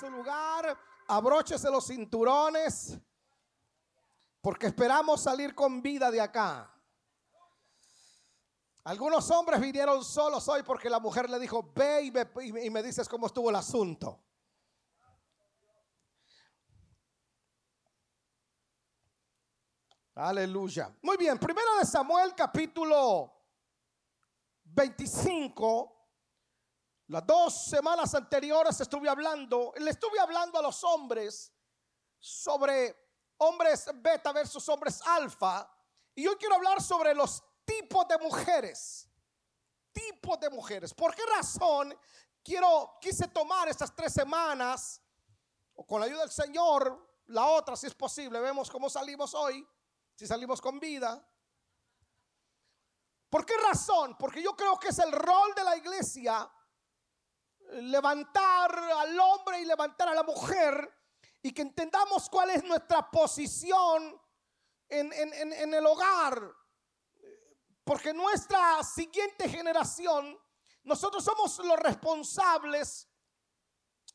su lugar, abróchese los cinturones, porque esperamos salir con vida de acá. Algunos hombres vinieron solos hoy porque la mujer le dijo, ve y me, y me dices cómo estuvo el asunto. Aleluya. Muy bien, primero de Samuel capítulo 25. Las dos semanas anteriores estuve hablando, le estuve hablando a los hombres sobre hombres beta versus hombres alfa. Y hoy quiero hablar sobre los tipos de mujeres. Tipos de mujeres. ¿Por qué razón quiero, quise tomar estas tres semanas, o con la ayuda del Señor, la otra si es posible, vemos cómo salimos hoy, si salimos con vida. ¿Por qué razón? Porque yo creo que es el rol de la iglesia levantar al hombre y levantar a la mujer y que entendamos cuál es nuestra posición en, en el hogar. Porque nuestra siguiente generación, nosotros somos los responsables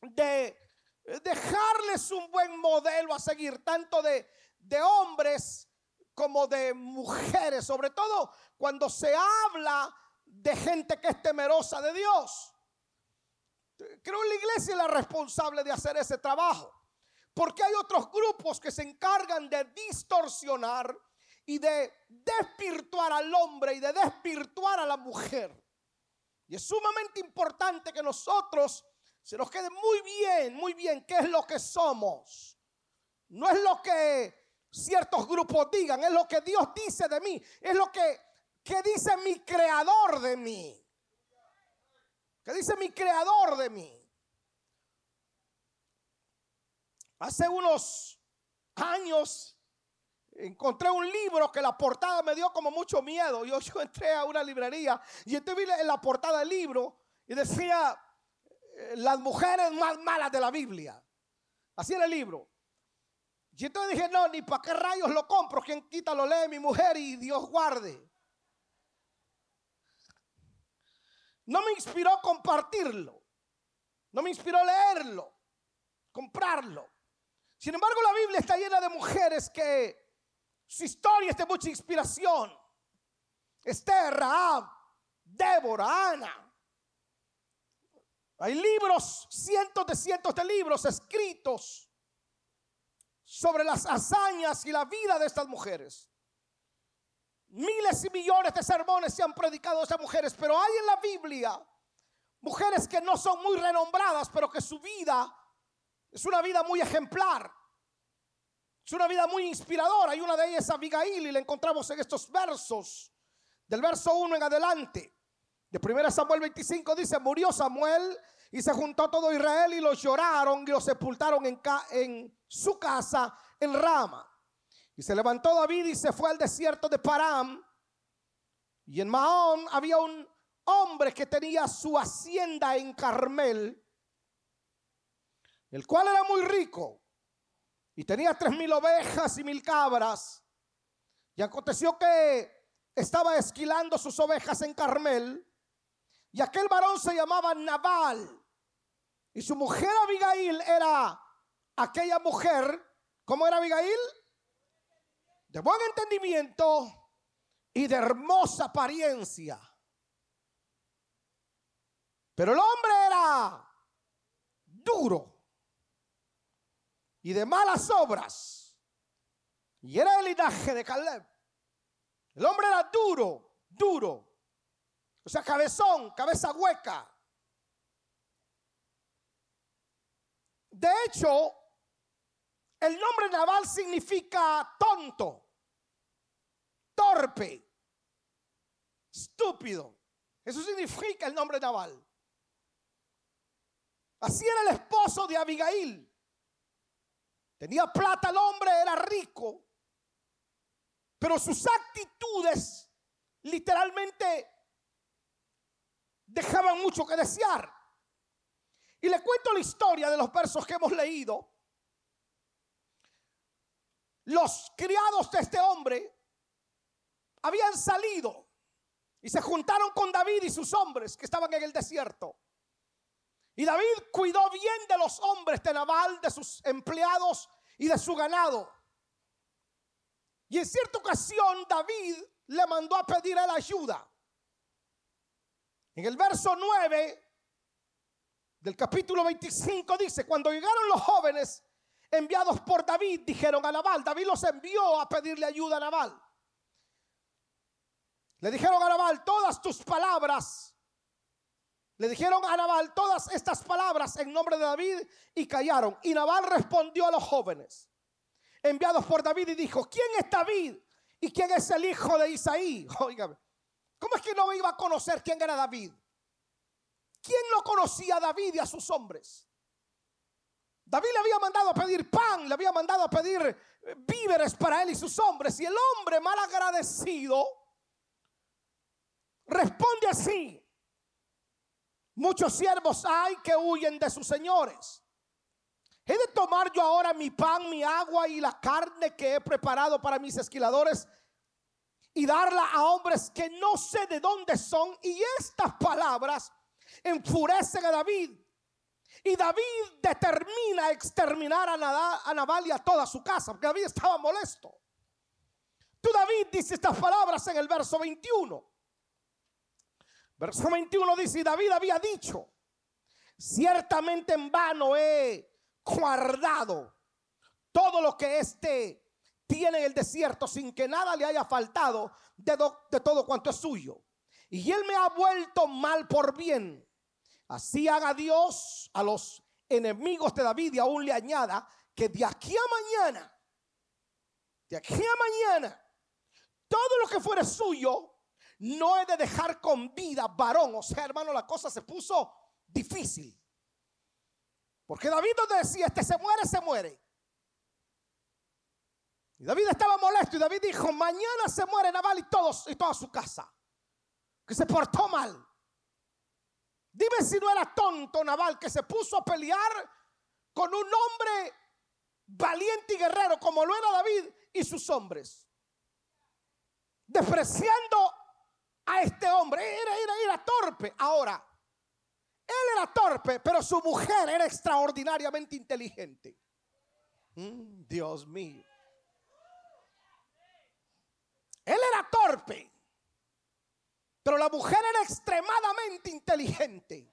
de dejarles un buen modelo a seguir, tanto de, de hombres como de mujeres, sobre todo cuando se habla de gente que es temerosa de Dios. Creo que la iglesia es la responsable de hacer ese trabajo. Porque hay otros grupos que se encargan de distorsionar y de despirtuar al hombre y de despirtuar a la mujer. Y es sumamente importante que nosotros se nos quede muy bien, muy bien qué es lo que somos. No es lo que ciertos grupos digan, es lo que Dios dice de mí, es lo que, que dice mi creador de mí. Que dice mi creador de mí. Hace unos años encontré un libro que la portada me dio como mucho miedo. Yo, yo entré a una librería y entonces vi en la portada del libro y decía eh, las mujeres más malas de la Biblia. Así era el libro. Y entonces dije, no, ni para qué rayos lo compro. Quien quita lo lee mi mujer y Dios guarde. No me inspiró compartirlo. No me inspiró leerlo, comprarlo. Sin embargo, la Biblia está llena de mujeres que su historia es de mucha inspiración. Esther, Rahab, Débora, Ana. Hay libros, cientos de cientos de libros escritos sobre las hazañas y la vida de estas mujeres. Miles y millones de sermones se han predicado de estas mujeres, pero hay en la Biblia mujeres que no son muy renombradas, pero que su vida es una vida muy ejemplar. Es una vida muy inspiradora. Y una de ellas es Abigail y la encontramos en estos versos, del verso 1 en adelante. De 1 Samuel 25 dice, murió Samuel y se juntó todo Israel y lo lloraron y lo sepultaron en su casa en Rama. Y se levantó David y se fue al desierto de Param. Y en Mahón había un hombre que tenía su hacienda en Carmel, el cual era muy rico y tenía tres mil ovejas y mil cabras. Y aconteció que estaba esquilando sus ovejas en Carmel. Y aquel varón se llamaba Nabal. Y su mujer Abigail era aquella mujer, ¿cómo era Abigail? De buen entendimiento y de hermosa apariencia. Pero el hombre era duro y de malas obras. Y era el linaje de Caleb. El hombre era duro, duro. O sea, cabezón, cabeza hueca. De hecho, el nombre Naval significa tonto, torpe, estúpido. Eso significa el nombre Naval. Así era el esposo de Abigail. Tenía plata el hombre, era rico. Pero sus actitudes literalmente dejaban mucho que desear. Y le cuento la historia de los versos que hemos leído los criados de este hombre habían salido y se juntaron con David y sus hombres que estaban en el desierto. Y David cuidó bien de los hombres de Nabal, de sus empleados y de su ganado. Y en cierta ocasión David le mandó a pedir a la ayuda. En el verso 9 del capítulo 25 dice, cuando llegaron los jóvenes enviados por David, dijeron a Nabal, David los envió a pedirle ayuda a Nabal. Le dijeron a Nabal, todas tus palabras le dijeron a Nabal todas estas palabras en nombre de David y callaron. Y Nabal respondió a los jóvenes enviados por David y dijo, ¿quién es David? ¿Y quién es el hijo de Isaí? Oígame, ¿cómo es que no iba a conocer quién era David? ¿Quién no conocía a David y a sus hombres? David le había mandado a pedir pan, le había mandado a pedir eh, víveres para él y sus hombres. Y el hombre mal agradecido responde así. Muchos siervos hay que huyen de sus señores. ¿He de tomar yo ahora mi pan, mi agua y la carne que he preparado para mis esquiladores y darla a hombres que no sé de dónde son? Y estas palabras enfurecen a David. Y David determina exterminar a Nabal y a toda su casa, porque David estaba molesto. Tú, David, dice estas palabras en el verso 21. Verso 21 dice, y David había dicho, ciertamente en vano he guardado todo lo que éste tiene en el desierto sin que nada le haya faltado de, de todo cuanto es suyo. Y él me ha vuelto mal por bien. Así haga Dios a los enemigos de David y aún le añada que de aquí a mañana, de aquí a mañana, todo lo que fuera suyo no he de dejar con vida varón. O sea, hermano, la cosa se puso difícil. Porque David donde decía, este se muere, se muere. Y David estaba molesto y David dijo, mañana se muere Naval y, todos, y toda su casa. Que se portó mal. Dime si no era tonto Naval que se puso a pelear con un hombre valiente y guerrero como lo era David y sus hombres. Despreciando a este hombre. Era, era, era torpe. Ahora, él era torpe, pero su mujer era extraordinariamente inteligente. Mm, Dios mío. Él era torpe, pero la mujer era extremadamente inteligente.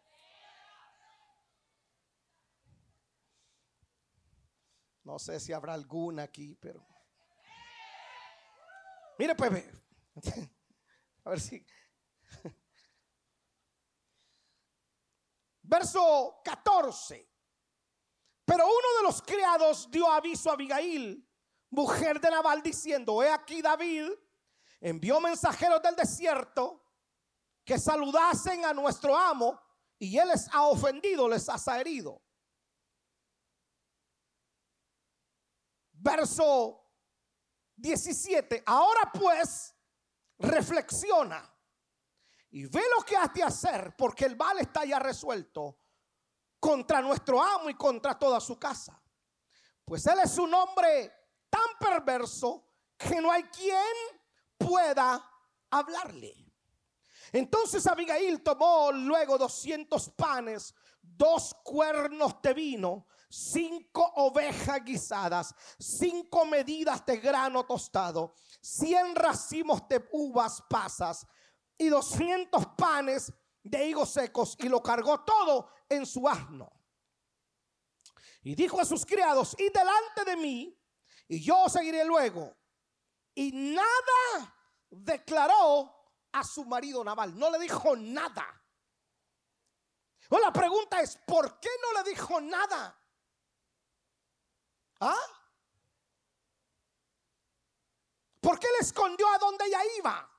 No sé si habrá alguna aquí, pero... Mire, pues, a ver si. Verso 14. Pero uno de los criados dio aviso a Abigail, mujer de Nabal, diciendo: He aquí David envió mensajeros del desierto que saludasen a nuestro amo y él les ha ofendido, les ha herido. Verso 17. Ahora pues reflexiona y ve lo que has de hacer, porque el mal está ya resuelto contra nuestro amo y contra toda su casa. Pues él es un hombre tan perverso que no hay quien pueda hablarle. Entonces Abigail tomó luego 200 panes, dos cuernos de vino, cinco ovejas guisadas, cinco medidas de grano tostado, cien racimos de uvas pasas y doscientos panes de higos secos y lo cargó todo en su asno. Y dijo a sus criados, y delante de mí, y yo seguiré luego. Y nada declaró a su marido Naval, no le dijo nada. O la pregunta es, ¿por qué no le dijo nada? ¿Ah? ¿Por qué le escondió a donde ella iba?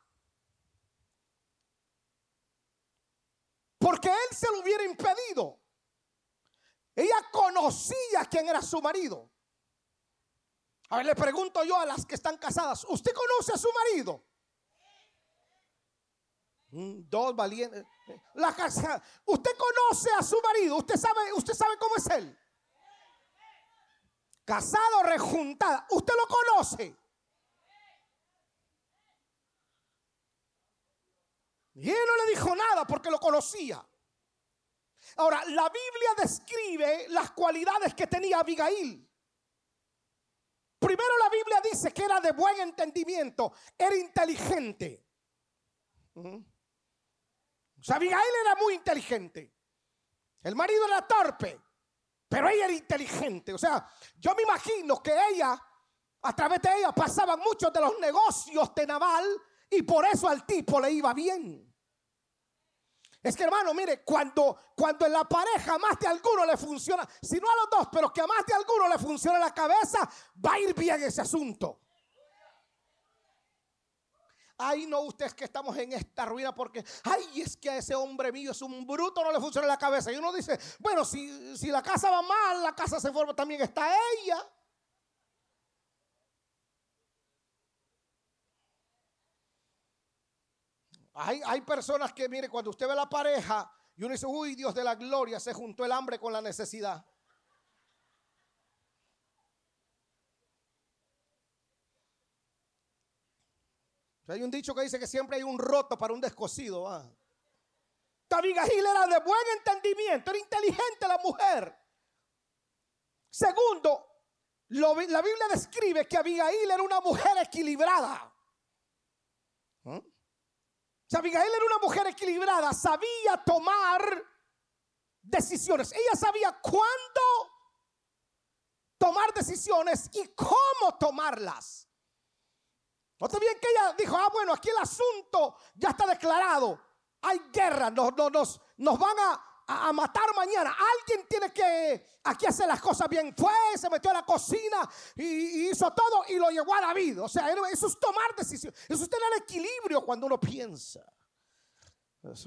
Porque él se lo hubiera impedido. Ella conocía quién era su marido. A ver, le pregunto yo a las que están casadas, ¿usted conoce a su marido? Mm, dos valientes. La casa. Usted conoce a su marido. Usted sabe, usted sabe cómo es él casado, rejuntada. Usted lo conoce. Y él no le dijo nada porque lo conocía. Ahora, la Biblia describe las cualidades que tenía Abigail. Primero la Biblia dice que era de buen entendimiento, era inteligente. O sea, Abigail era muy inteligente. El marido era torpe, pero ella era inteligente. O sea, yo me imagino que ella, a través de ella, pasaban muchos de los negocios de Naval y por eso al tipo le iba bien. Es que hermano, mire, cuando, cuando en la pareja más de alguno le funciona, si no a los dos, pero que a más de alguno le funciona la cabeza, va a ir bien ese asunto. Ay, no, ustedes que estamos en esta ruina porque, ay, es que a ese hombre mío es un bruto, no le funciona la cabeza. Y uno dice, bueno, si, si la casa va mal, la casa se forma, también está ella. Hay, personas que, mire, cuando usted ve la pareja y uno dice, uy, Dios de la gloria, se juntó el hambre con la necesidad. Hay un dicho que dice que siempre hay un roto para un descosido. ¿ah? Abigail era de buen entendimiento, era inteligente la mujer. Segundo, la Biblia describe que Abigail era una mujer equilibrada. ¿Ah? Abigail era una mujer equilibrada, sabía tomar decisiones. Ella sabía cuándo tomar decisiones y cómo tomarlas. Note bien que ella dijo, ah, bueno, aquí el asunto ya está declarado. Hay guerra, nos, van a, matar mañana. Alguien tiene que aquí hacer las cosas bien. Fue, se metió a la cocina y, hizo todo y lo llevó a David. O sea, eso es tomar decisiones. Eso es tener equilibrio cuando uno piensa.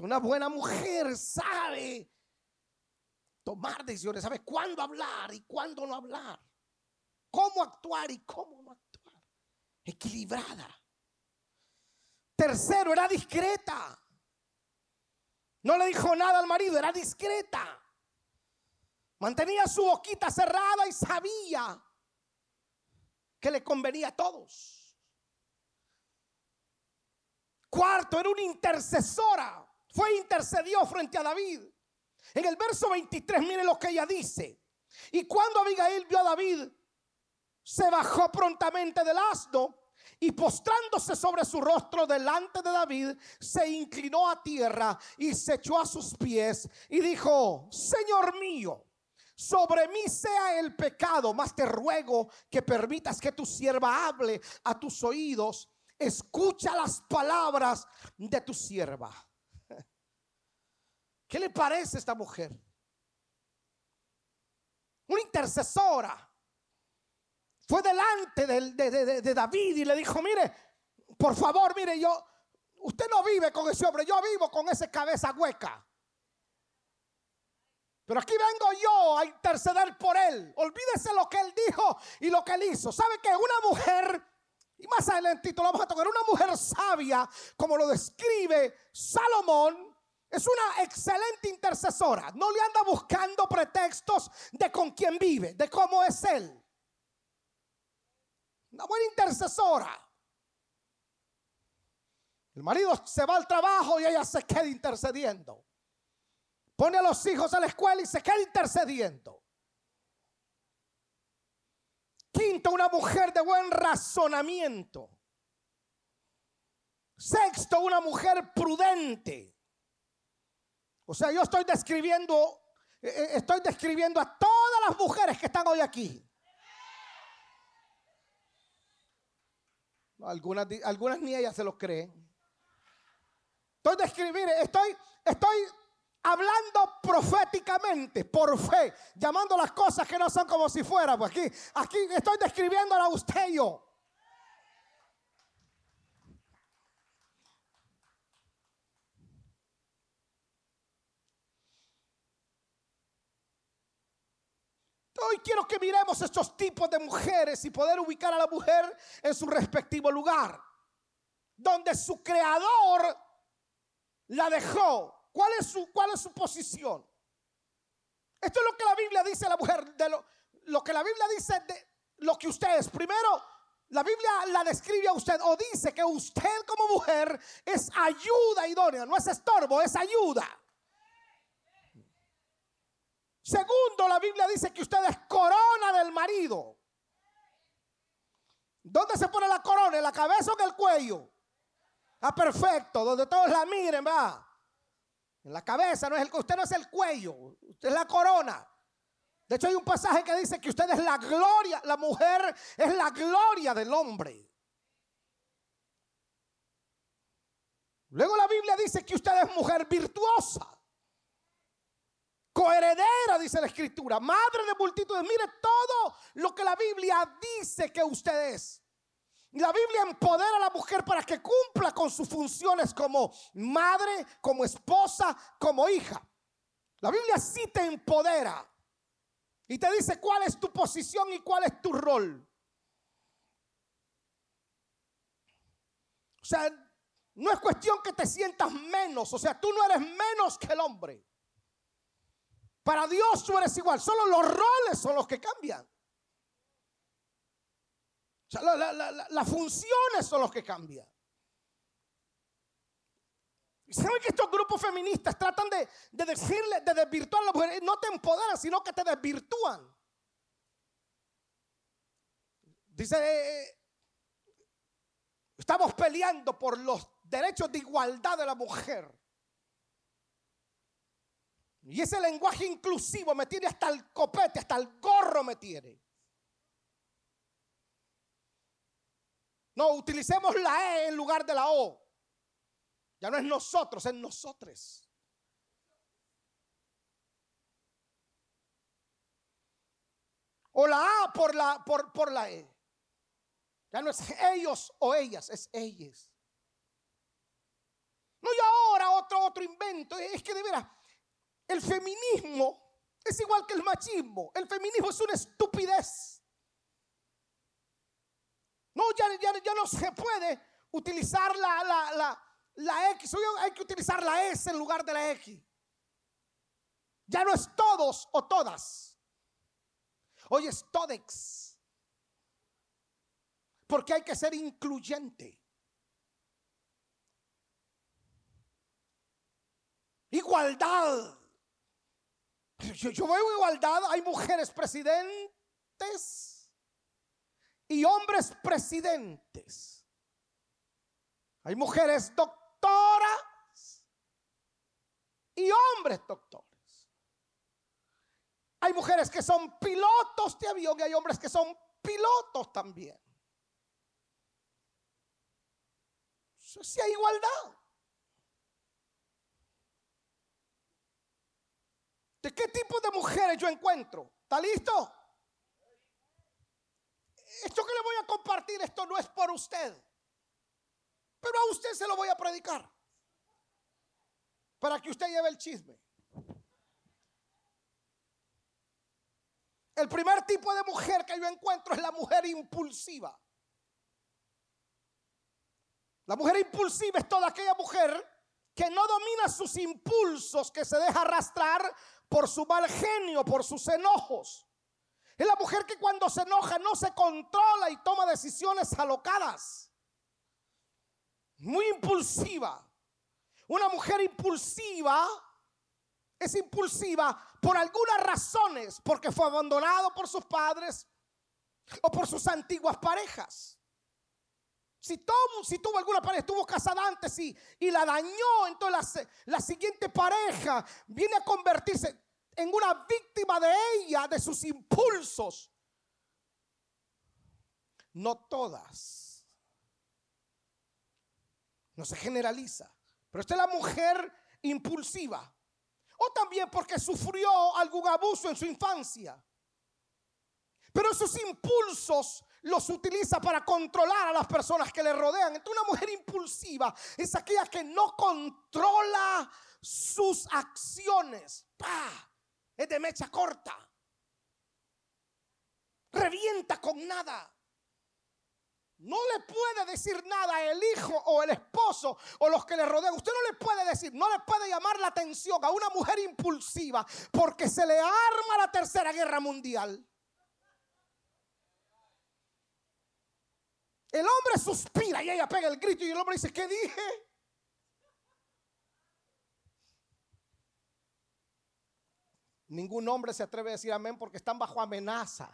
Una buena mujer sabe tomar decisiones, sabe cuándo hablar y cuándo no hablar. Cómo actuar y cómo no actuar. Equilibrada. Tercero, era discreta. No le dijo nada al marido, era discreta. Mantenía su boquita cerrada y sabía que le convenía a todos. Cuarto, era una intercesora. Fue intercedió frente a David. En el verso 23, mire lo que ella dice. Y cuando Abigail vio a David, se bajó prontamente del asno y postrándose sobre su rostro delante de David, se inclinó a tierra y se echó a sus pies y dijo, Señor mío, sobre mí sea el pecado, mas te ruego que permitas que tu sierva hable a tus oídos. Escucha las palabras de tu sierva. ¿Qué le parece a esta mujer? Una intercesora fue delante de, David y le dijo, mire, por favor, mire, yo, usted no vive con ese hombre, yo vivo con esa cabeza hueca. Pero aquí vengo yo a interceder por él. Olvídese lo que él dijo y lo que él hizo. ¿Sabe que una mujer, y más adelantito lo vamos a tocar, una mujer sabia, como lo describe Salomón, es una excelente intercesora. No le anda buscando pretextos de con quién vive, de cómo es él. Una buena intercesora. El marido se va al trabajo y ella se queda intercediendo. Pone a los hijos a la escuela y se queda intercediendo. Quinto, una mujer de buen razonamiento. Sexto, una mujer prudente. O sea, yo estoy describiendo, eh, eh, estoy describiendo a todas las mujeres que están hoy aquí. Algunas, algunas ni ellas se lo creen. Estoy describiendo, estoy, estoy hablando proféticamente, por fe, llamando las cosas que no son como si fueran. Pues aquí, aquí estoy describiéndola a usted yo. Hoy quiero que miremos estos tipos de mujeres y poder ubicar a la mujer en su respectivo lugar, donde su creador la dejó. ¿Cuál es su, cuál es su posición? Esto es lo que la Biblia dice a la mujer, de lo, lo que la Biblia dice de lo que usted es. Primero, la Biblia la describe a usted o dice que usted como mujer es ayuda idónea, no es estorbo, es ayuda. Segundo, la Biblia dice que usted es corona del marido. ¿Dónde se pone la corona? ¿En la cabeza o en el cuello? Ah, perfecto, donde todos la miren, va. En la cabeza, no es el, usted no es el cuello, usted es la corona. De hecho, hay un pasaje que dice que usted es la gloria, la mujer es la gloria del hombre. Luego la Biblia dice que usted es mujer virtuosa coheredera, dice la escritura, madre de multitudes. Mire todo lo que la Biblia dice que usted es. La Biblia empodera a la mujer para que cumpla con sus funciones como madre, como esposa, como hija. La Biblia sí te empodera y te dice cuál es tu posición y cuál es tu rol. O sea, no es cuestión que te sientas menos, o sea, tú no eres menos que el hombre. Para Dios tú eres igual. Solo los roles son los que cambian. Sea, las funciones son los que cambian. ¿Saben que estos grupos feministas tratan de, decirle, de desvirtuar a la mujer? No te empoderan, sino que te desvirtúan. Dice, eh, estamos peleando por los derechos de igualdad de la mujer. Y ese lenguaje inclusivo me tiene hasta el copete, hasta el gorro me tiene. No, utilicemos la E en lugar de la O. Ya no es nosotros, es nosotros. O la A por la, por, por la E. Ya no es ellos o ellas, es ellas. No, y ahora otro, otro invento. Es que de veras, el feminismo es igual que el machismo. El feminismo es una estupidez. No, ya, ya, no se puede utilizar la, la, la, X. Hoy hay que utilizar la S en lugar de la X. Ya no es todos o todas. Hoy es todex. Porque hay que ser incluyente. Igualdad. Yo, veo igualdad, hay mujeres presidentes y hombres presidentes. Hay mujeres doctoras y hombres doctores. Hay mujeres que son pilotos de avión y hay hombres que son pilotos también. Si hay igualdad. ¿De qué tipo de mujeres yo encuentro? ¿Está listo? Esto que le voy a compartir, esto no es por usted. Pero a usted se lo voy a predicar. Para que usted lleve el chisme. El primer tipo de mujer que yo encuentro es la mujer impulsiva. La mujer impulsiva es toda aquella mujer que no domina sus impulsos, que se deja arrastrar por su mal genio, por sus enojos. Es la mujer que cuando se enoja no se controla y toma decisiones alocadas. Muy impulsiva. Una mujer impulsiva es impulsiva por algunas razones, porque fue abandonado por sus padres o por sus antiguas parejas. Si, tuvo alguna pareja, estuvo casada antes y, y la dañó, entonces la, la siguiente pareja viene a convertirse en una víctima de ella, de sus impulsos. No todas. No se generaliza. Pero esta es la mujer impulsiva. O también porque sufrió algún abuso en su infancia. Pero esos impulsos los utiliza para controlar a las personas que le rodean. Entonces una mujer impulsiva es aquella que no controla sus acciones. Es de mecha corta. Revienta con nada. No le puede decir nada el hijo o el esposo o los que le rodean. Usted no le puede decir, no le puede llamar la atención a una mujer impulsiva porque se le arma la tercera guerra mundial. El hombre suspira y ella pega el grito y el hombre dice, ¿qué dije? Ningún hombre se atreve a decir amén porque están bajo amenaza.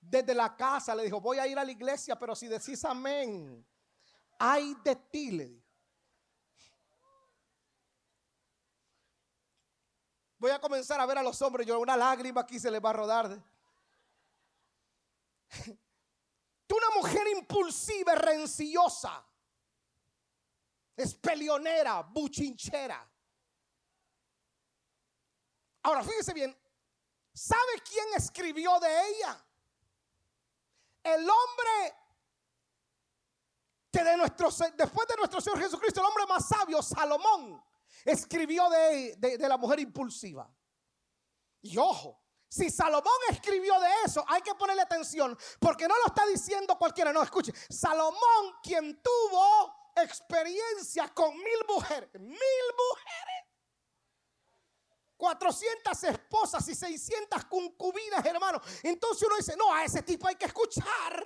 Desde la casa le dijo, voy a ir a la iglesia, pero si decís amén, ay de ti, le dijo. Voy a comenzar a ver a los hombres, yo una lágrima aquí se les va a rodar. Tú una mujer impulsiva, rencillosa, es peleonera, buchinchera. Ahora, fíjese bien, ¿sabe quién escribió de ella? El hombre que de nuestro, después de nuestro Señor Jesucristo, el hombre más sabio, Salomón, escribió de, de la mujer impulsiva. Y ojo, si Salomón escribió de eso, hay que ponerle atención, porque no lo está diciendo cualquiera. No, escuche, Salomón, quien tuvo experiencia con mil mujeres, mil mujeres. 400 esposas y 600 concubinas, hermano. Entonces uno dice, no, a ese tipo hay que escuchar.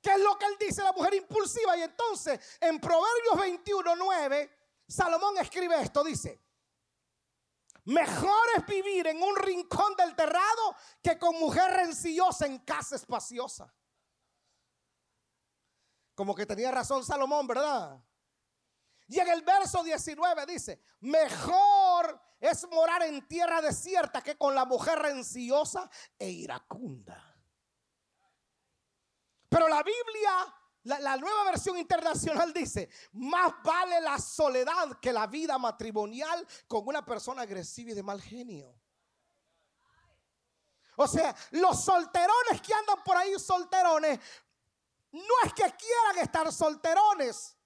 ¿Qué es lo que él dice, la mujer impulsiva? Y entonces, en Proverbios 21, 9, Salomón escribe esto, dice, mejor es vivir en un rincón del terrado que con mujer rencillosa en casa espaciosa. Como que tenía razón Salomón, ¿verdad? Y en el verso 19 dice, mejor es morar en tierra desierta que con la mujer rencillosa e iracunda. Pero la Biblia, la, nueva versión internacional dice, más vale la soledad que la vida matrimonial con una persona agresiva y de mal genio. O sea, los solterones que andan por ahí solterones, no es que quieran estar solterones,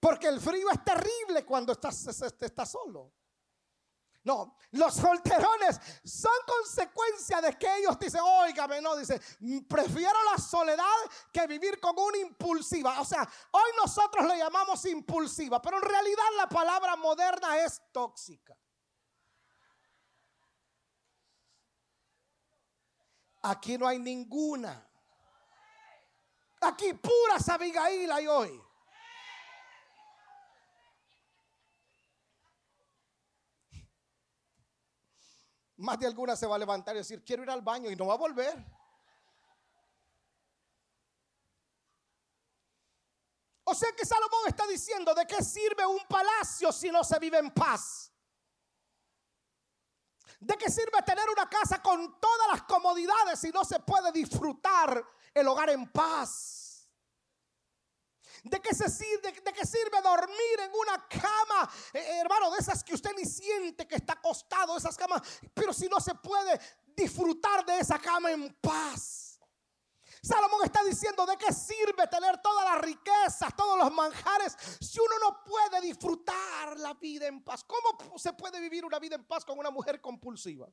porque el frío es terrible cuando estás, estás solo. No, los solterones son consecuencia de que ellos dicen, óigame, no, dice, prefiero la soledad que vivir con una impulsiva. O sea, hoy nosotros le llamamos impulsiva, pero en realidad la palabra moderna es tóxica. Aquí no hay ninguna. Aquí puras Abigail hay hoy. Más de alguna se va a levantar y decir, quiero ir al baño y no va a volver. O sea que Salomón está diciendo, ¿de qué sirve un palacio si no se vive en paz? ¿De qué sirve tener una casa con todas las comodidades si no se puede disfrutar el hogar en paz? ¿De qué, se sirve, dormir en una cama, eh, eh, hermano, de esas que usted ni siente que está acostado, esas camas, pero si no se puede disfrutar de esa cama en paz? Salomón está diciendo, ¿de qué sirve tener todas las riquezas, todos los manjares, si uno no puede disfrutar la vida en paz? ¿Cómo se puede vivir una vida en paz con una mujer compulsiva?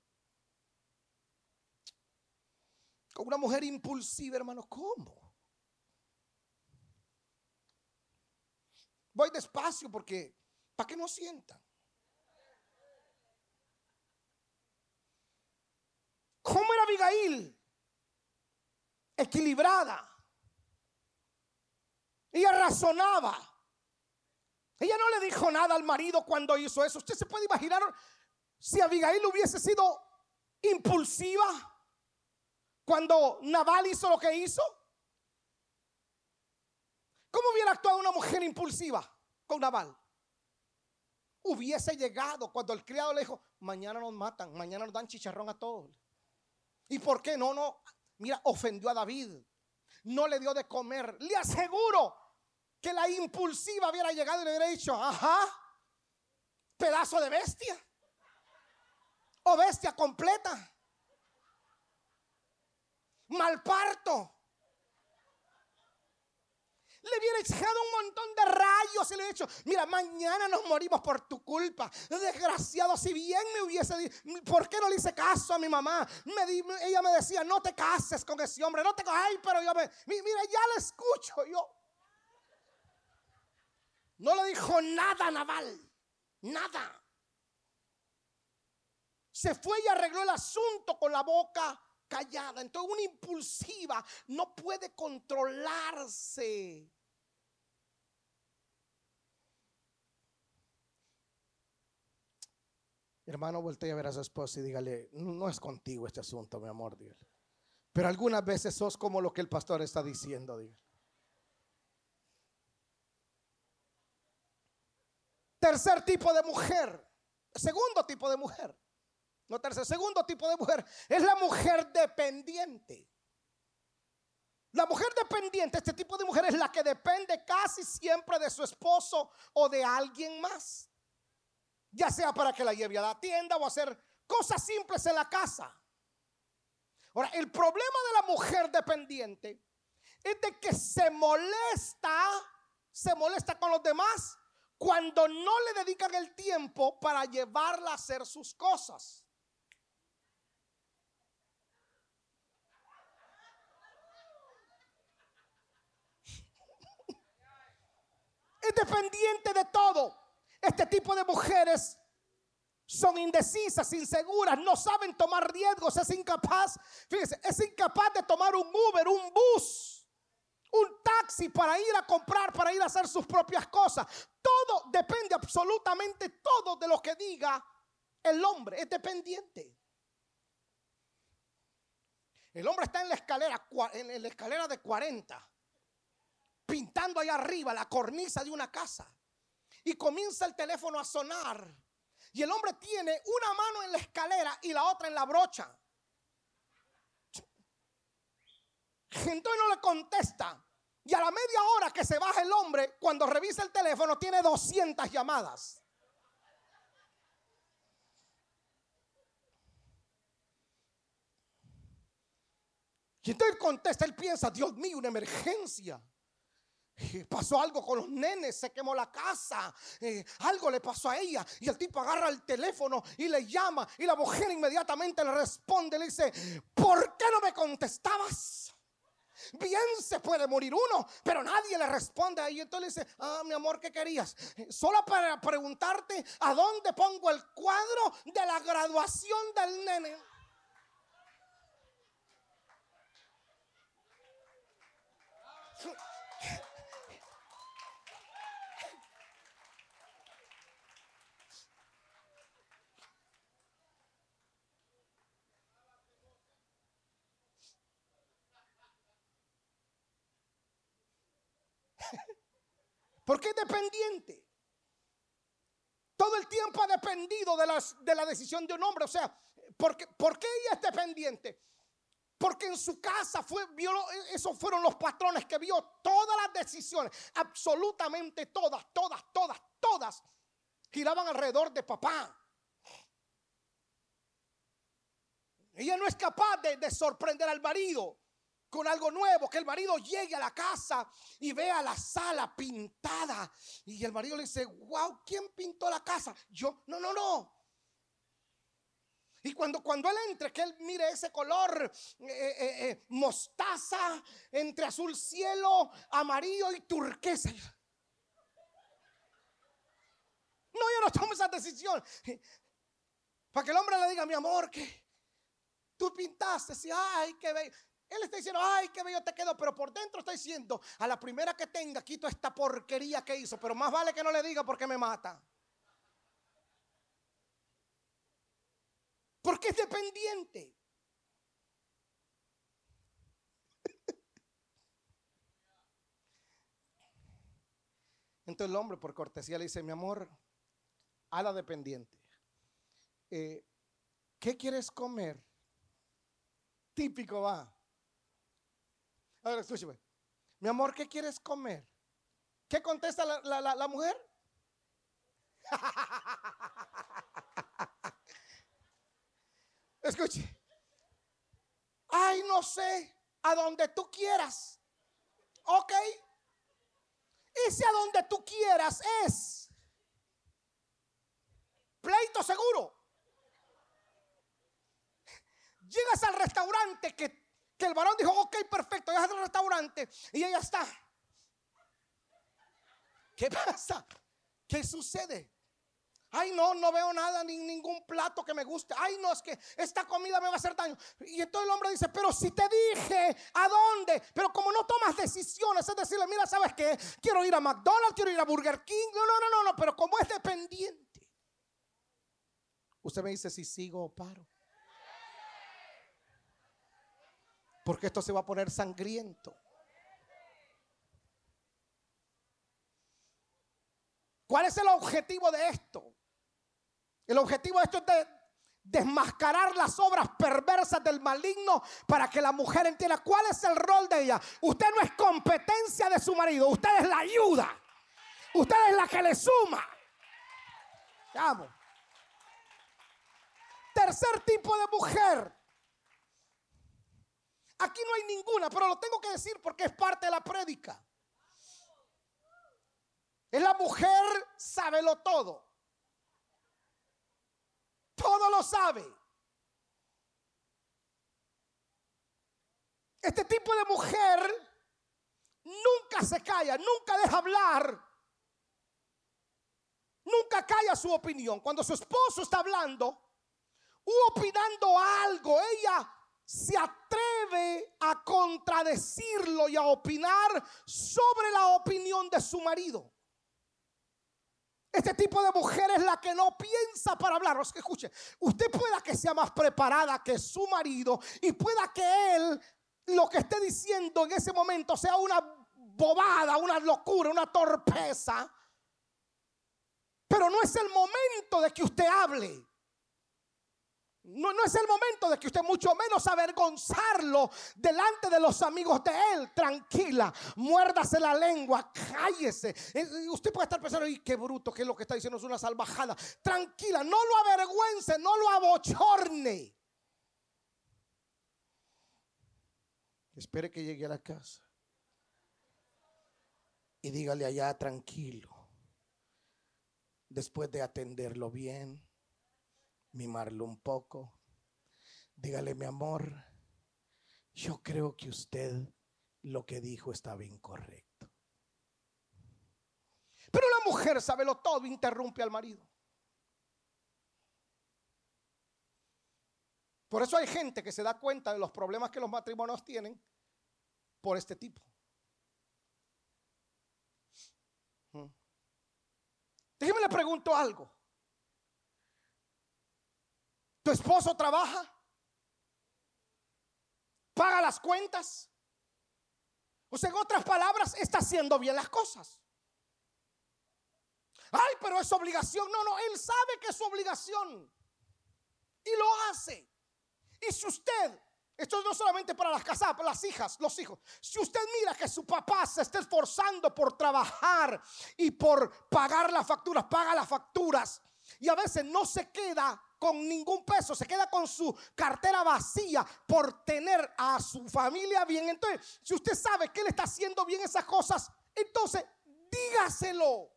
Con una mujer impulsiva, hermano, ¿cómo? Voy despacio porque, para que no sientan. ¿Cómo era Abigail? Equilibrada. Ella razonaba. Ella no le dijo nada al marido cuando hizo eso. Usted se puede imaginar si Abigail hubiese sido impulsiva cuando Naval hizo lo que hizo. ¿Cómo hubiera actuado una mujer impulsiva con Naval? Hubiese llegado cuando el criado le dijo, mañana nos matan, mañana nos dan chicharrón a todos. ¿Y por qué? No, no. Mira, ofendió a David. No le dio de comer. Le aseguro que la impulsiva hubiera llegado y le hubiera dicho, ajá, pedazo de bestia. O bestia completa. Malparto le hubiera echado un montón de rayos y le hubiera dicho, mira, mañana nos morimos por tu culpa. Desgraciado, si bien me hubiese dicho, ¿por qué no le hice caso a mi mamá? Ella me decía, no te cases con ese hombre, no te ay, pero yo me, mira, ya le escucho yo. No le dijo nada Naval, nada. Se fue y arregló el asunto con la boca callada. Entonces una impulsiva no puede controlarse. Hermano, voltee a ver a su esposa y dígale, no es contigo este asunto, mi amor, dígale. Pero algunas veces sos como lo que el pastor está diciendo, dígale. Tercer tipo de mujer, segundo tipo de mujer, no tercer, segundo tipo de mujer, es la mujer dependiente. La mujer dependiente, este tipo de mujer es la que depende casi siempre de su esposo o de alguien más ya sea para que la lleve a la tienda o hacer cosas simples en la casa. Ahora, el problema de la mujer dependiente es de que se molesta, se molesta con los demás cuando no le dedican el tiempo para llevarla a hacer sus cosas. Es dependiente de todo. Este tipo de mujeres son indecisas, inseguras, no saben tomar riesgos, es incapaz, fíjense, es incapaz de tomar un Uber, un bus, un taxi para ir a comprar, para ir a hacer sus propias cosas. Todo depende, absolutamente todo de lo que diga el hombre, es dependiente. El hombre está en la escalera, en la escalera de 40, pintando ahí arriba la cornisa de una casa y comienza el teléfono a sonar. Y el hombre tiene una mano en la escalera y la otra en la brocha. Entonces no le contesta. Y a la media hora que se baja el hombre, cuando revisa el teléfono, tiene 200 llamadas. Y contesta, él piensa, Dios mío, una emergencia. Pasó algo con los nenes, se quemó la casa, eh, algo le pasó a ella y el tipo agarra el teléfono y le llama y la mujer inmediatamente le responde, le dice, ¿por qué no me contestabas? Bien se puede morir uno, pero nadie le responde ahí. Entonces le dice, ah, mi amor, ¿qué querías? Solo para preguntarte a dónde pongo el cuadro de la graduación del nene. Porque es dependiente. Todo el tiempo ha dependido de, las, de la decisión de un hombre. O sea, ¿por qué ella es dependiente? Porque en su casa fue, vio, esos fueron los patrones que vio todas las decisiones, absolutamente todas, todas, todas, todas, giraban alrededor de papá. Ella no es capaz de sorprender al marido con algo nuevo, que el marido llegue a la casa y vea la sala pintada. Y el marido le dice, wow, ¿quién pintó la casa? Yo, no, no, no. Y cuando, cuando él entre, que él mire ese color eh, eh, eh, mostaza entre azul cielo, amarillo y turquesa. No, yo no tomo esa decisión. Para que el hombre le diga, mi amor, que tú pintaste, sí, ay, qué bello. Él está diciendo, ay, qué bello te quedó, pero por dentro está diciendo, a la primera que tenga, quito esta porquería que hizo, pero más vale que no le diga porque me mata. Porque es dependiente. Entonces el hombre por cortesía le dice, mi amor, a la dependiente, eh, ¿qué quieres comer? Típico va. Escúcheme. Mi amor, ¿qué quieres comer? ¿Qué contesta la, mujer? Escuche. Ay, no sé, a donde tú quieras. Ok. Ese a donde tú quieras es pleito seguro. Llegas al restaurante que que el varón dijo, ok, perfecto, ya al restaurante y ella está. ¿Qué pasa? ¿Qué sucede? Ay, no, no veo nada, ni ningún plato que me guste. Ay, no, es que esta comida me va a hacer daño. Y entonces el hombre dice, pero si te dije, ¿a dónde? Pero como no tomas decisiones, es decirle, mira, ¿sabes qué? Quiero ir a McDonald's, quiero ir a Burger King. No, no, no, no, no, pero como es dependiente. Usted me dice si sigo o paro. Porque esto se va a poner sangriento. ¿Cuál es el objetivo de esto? El objetivo de esto es de desmascarar las obras perversas del maligno para que la mujer entienda cuál es el rol de ella. Usted no es competencia de su marido, usted es la ayuda. Usted es la que le suma. Amo. Tercer tipo de mujer. Aquí no hay ninguna, pero lo tengo que decir porque es parte de la prédica. Es la mujer, sábelo todo. Todo lo sabe. Este tipo de mujer nunca se calla, nunca deja hablar. Nunca calla su opinión. Cuando su esposo está hablando u opinando algo, ella se atreve a contradecirlo y a opinar sobre la opinión de su marido. Este tipo de mujer es la que no piensa para hablar. escuche, usted pueda que sea más preparada que su marido y pueda que él lo que esté diciendo en ese momento sea una bobada, una locura, una torpeza. Pero no es el momento de que usted hable. No, no, es el momento de que usted mucho menos avergonzarlo delante de los amigos de él. Tranquila, muérdase la lengua, cállese. Eh, eh, usted puede estar pensando, y qué bruto, que lo que está diciendo es una salvajada. Tranquila, no lo avergüence, no lo abochorne. Espere que llegue a la casa. Y dígale allá tranquilo. Después de atenderlo bien mimarlo un poco. Dígale, mi amor, yo creo que usted lo que dijo estaba incorrecto. Pero la mujer, lo todo, interrumpe al marido. Por eso hay gente que se da cuenta de los problemas que los matrimonios tienen por este tipo. Hmm. Déjeme le pregunto algo. ¿Tu esposo trabaja? ¿Paga las cuentas? O sea, en otras palabras, está haciendo bien las cosas. Ay, pero es obligación. No, no, él sabe que es su obligación. Y lo hace. Y si usted, esto no solamente para las casadas, para las hijas, los hijos. Si usted mira que su papá se está esforzando por trabajar y por pagar las facturas, paga las facturas. Y a veces no se queda con ningún peso, se queda con su cartera vacía por tener a su familia bien. Entonces, si usted sabe que él está haciendo bien esas cosas, entonces dígaselo.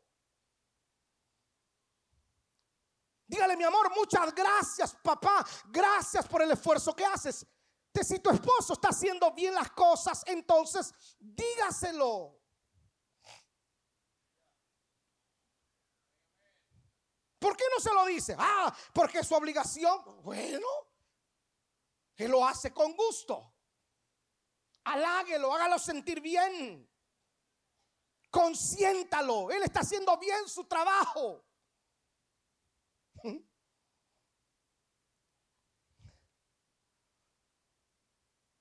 Dígale, mi amor, muchas gracias, papá. Gracias por el esfuerzo que haces. Si tu esposo está haciendo bien las cosas, entonces dígaselo. ¿Por qué no se lo dice? Ah, porque es su obligación. Bueno, Él lo hace con gusto. Aláguelo, hágalo sentir bien. Consiéntalo. Él está haciendo bien su trabajo.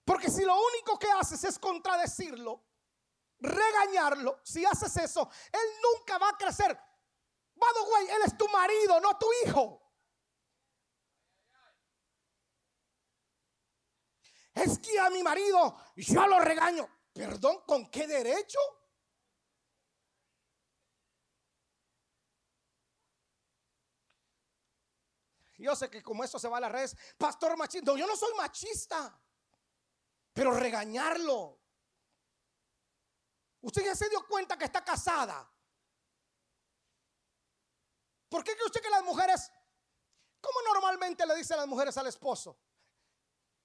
Porque si lo único que haces es contradecirlo, regañarlo, si haces eso, él nunca va a crecer. By the él es tu marido, no tu hijo. Es que a mi marido yo lo regaño. Perdón, ¿con qué derecho? Yo sé que como eso se va a las redes, pastor machista. Yo no soy machista. Pero regañarlo. Usted ya se dio cuenta que está casada. ¿Por qué cree usted que las mujeres, cómo normalmente le dicen las mujeres al esposo?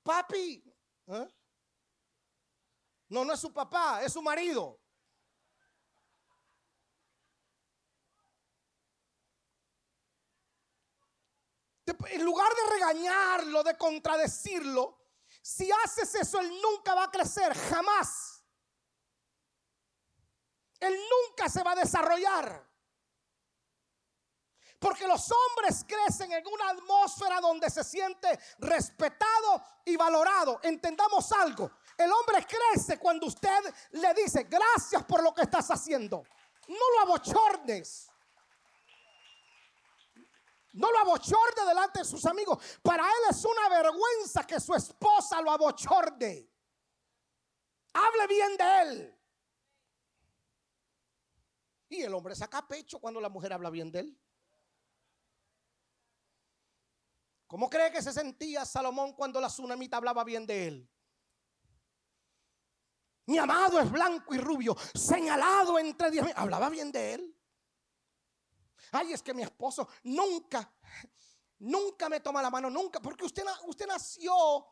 Papi. ¿eh? No, no es su papá, es su marido. En lugar de regañarlo, de contradecirlo, si haces eso, él nunca va a crecer, jamás. Él nunca se va a desarrollar. Porque los hombres crecen en una atmósfera donde se siente respetado y valorado. Entendamos algo. El hombre crece cuando usted le dice, gracias por lo que estás haciendo. No lo abochornes. No lo abochorde delante de sus amigos. Para él es una vergüenza que su esposa lo abochorde. Hable bien de él. Y el hombre saca pecho cuando la mujer habla bien de él. ¿Cómo cree que se sentía Salomón cuando la tsunamita hablaba bien de él? Mi amado es blanco y rubio, señalado entre diez Hablaba bien de él. Ay, es que mi esposo nunca, nunca me toma la mano, nunca, porque usted, usted nació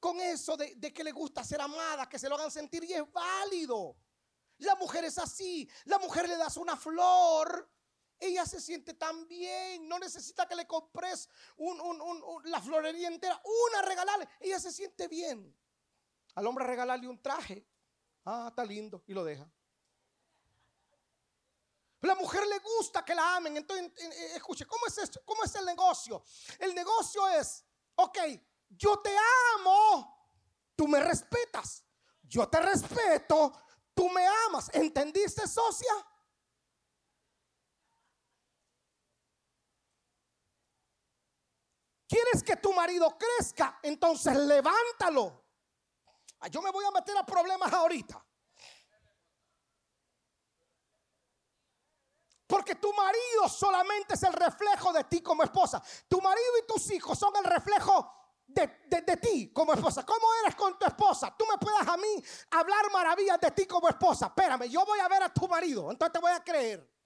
con eso de, de que le gusta ser amada, que se lo hagan sentir y es válido. La mujer es así, la mujer le das una flor. Ella se siente tan bien, no necesita que le compres la florería entera, una regalarle, ella se siente bien. Al hombre regalarle un traje, ah, está lindo, y lo deja. La mujer le gusta que la amen. Entonces, eh, escuche, ¿cómo es esto? ¿Cómo es el negocio? El negocio es, ok, yo te amo, tú me respetas. Yo te respeto, tú me amas. ¿Entendiste, socia? ¿Quieres que tu marido crezca? Entonces levántalo. Yo me voy a meter a problemas ahorita. Porque tu marido solamente es el reflejo de ti como esposa. Tu marido y tus hijos son el reflejo de, ti como esposa. ¿Cómo eres con tu esposa? Tú me puedes a mí hablar maravillas de ti como esposa. Espérame, yo voy a ver a tu marido, entonces te voy a creer.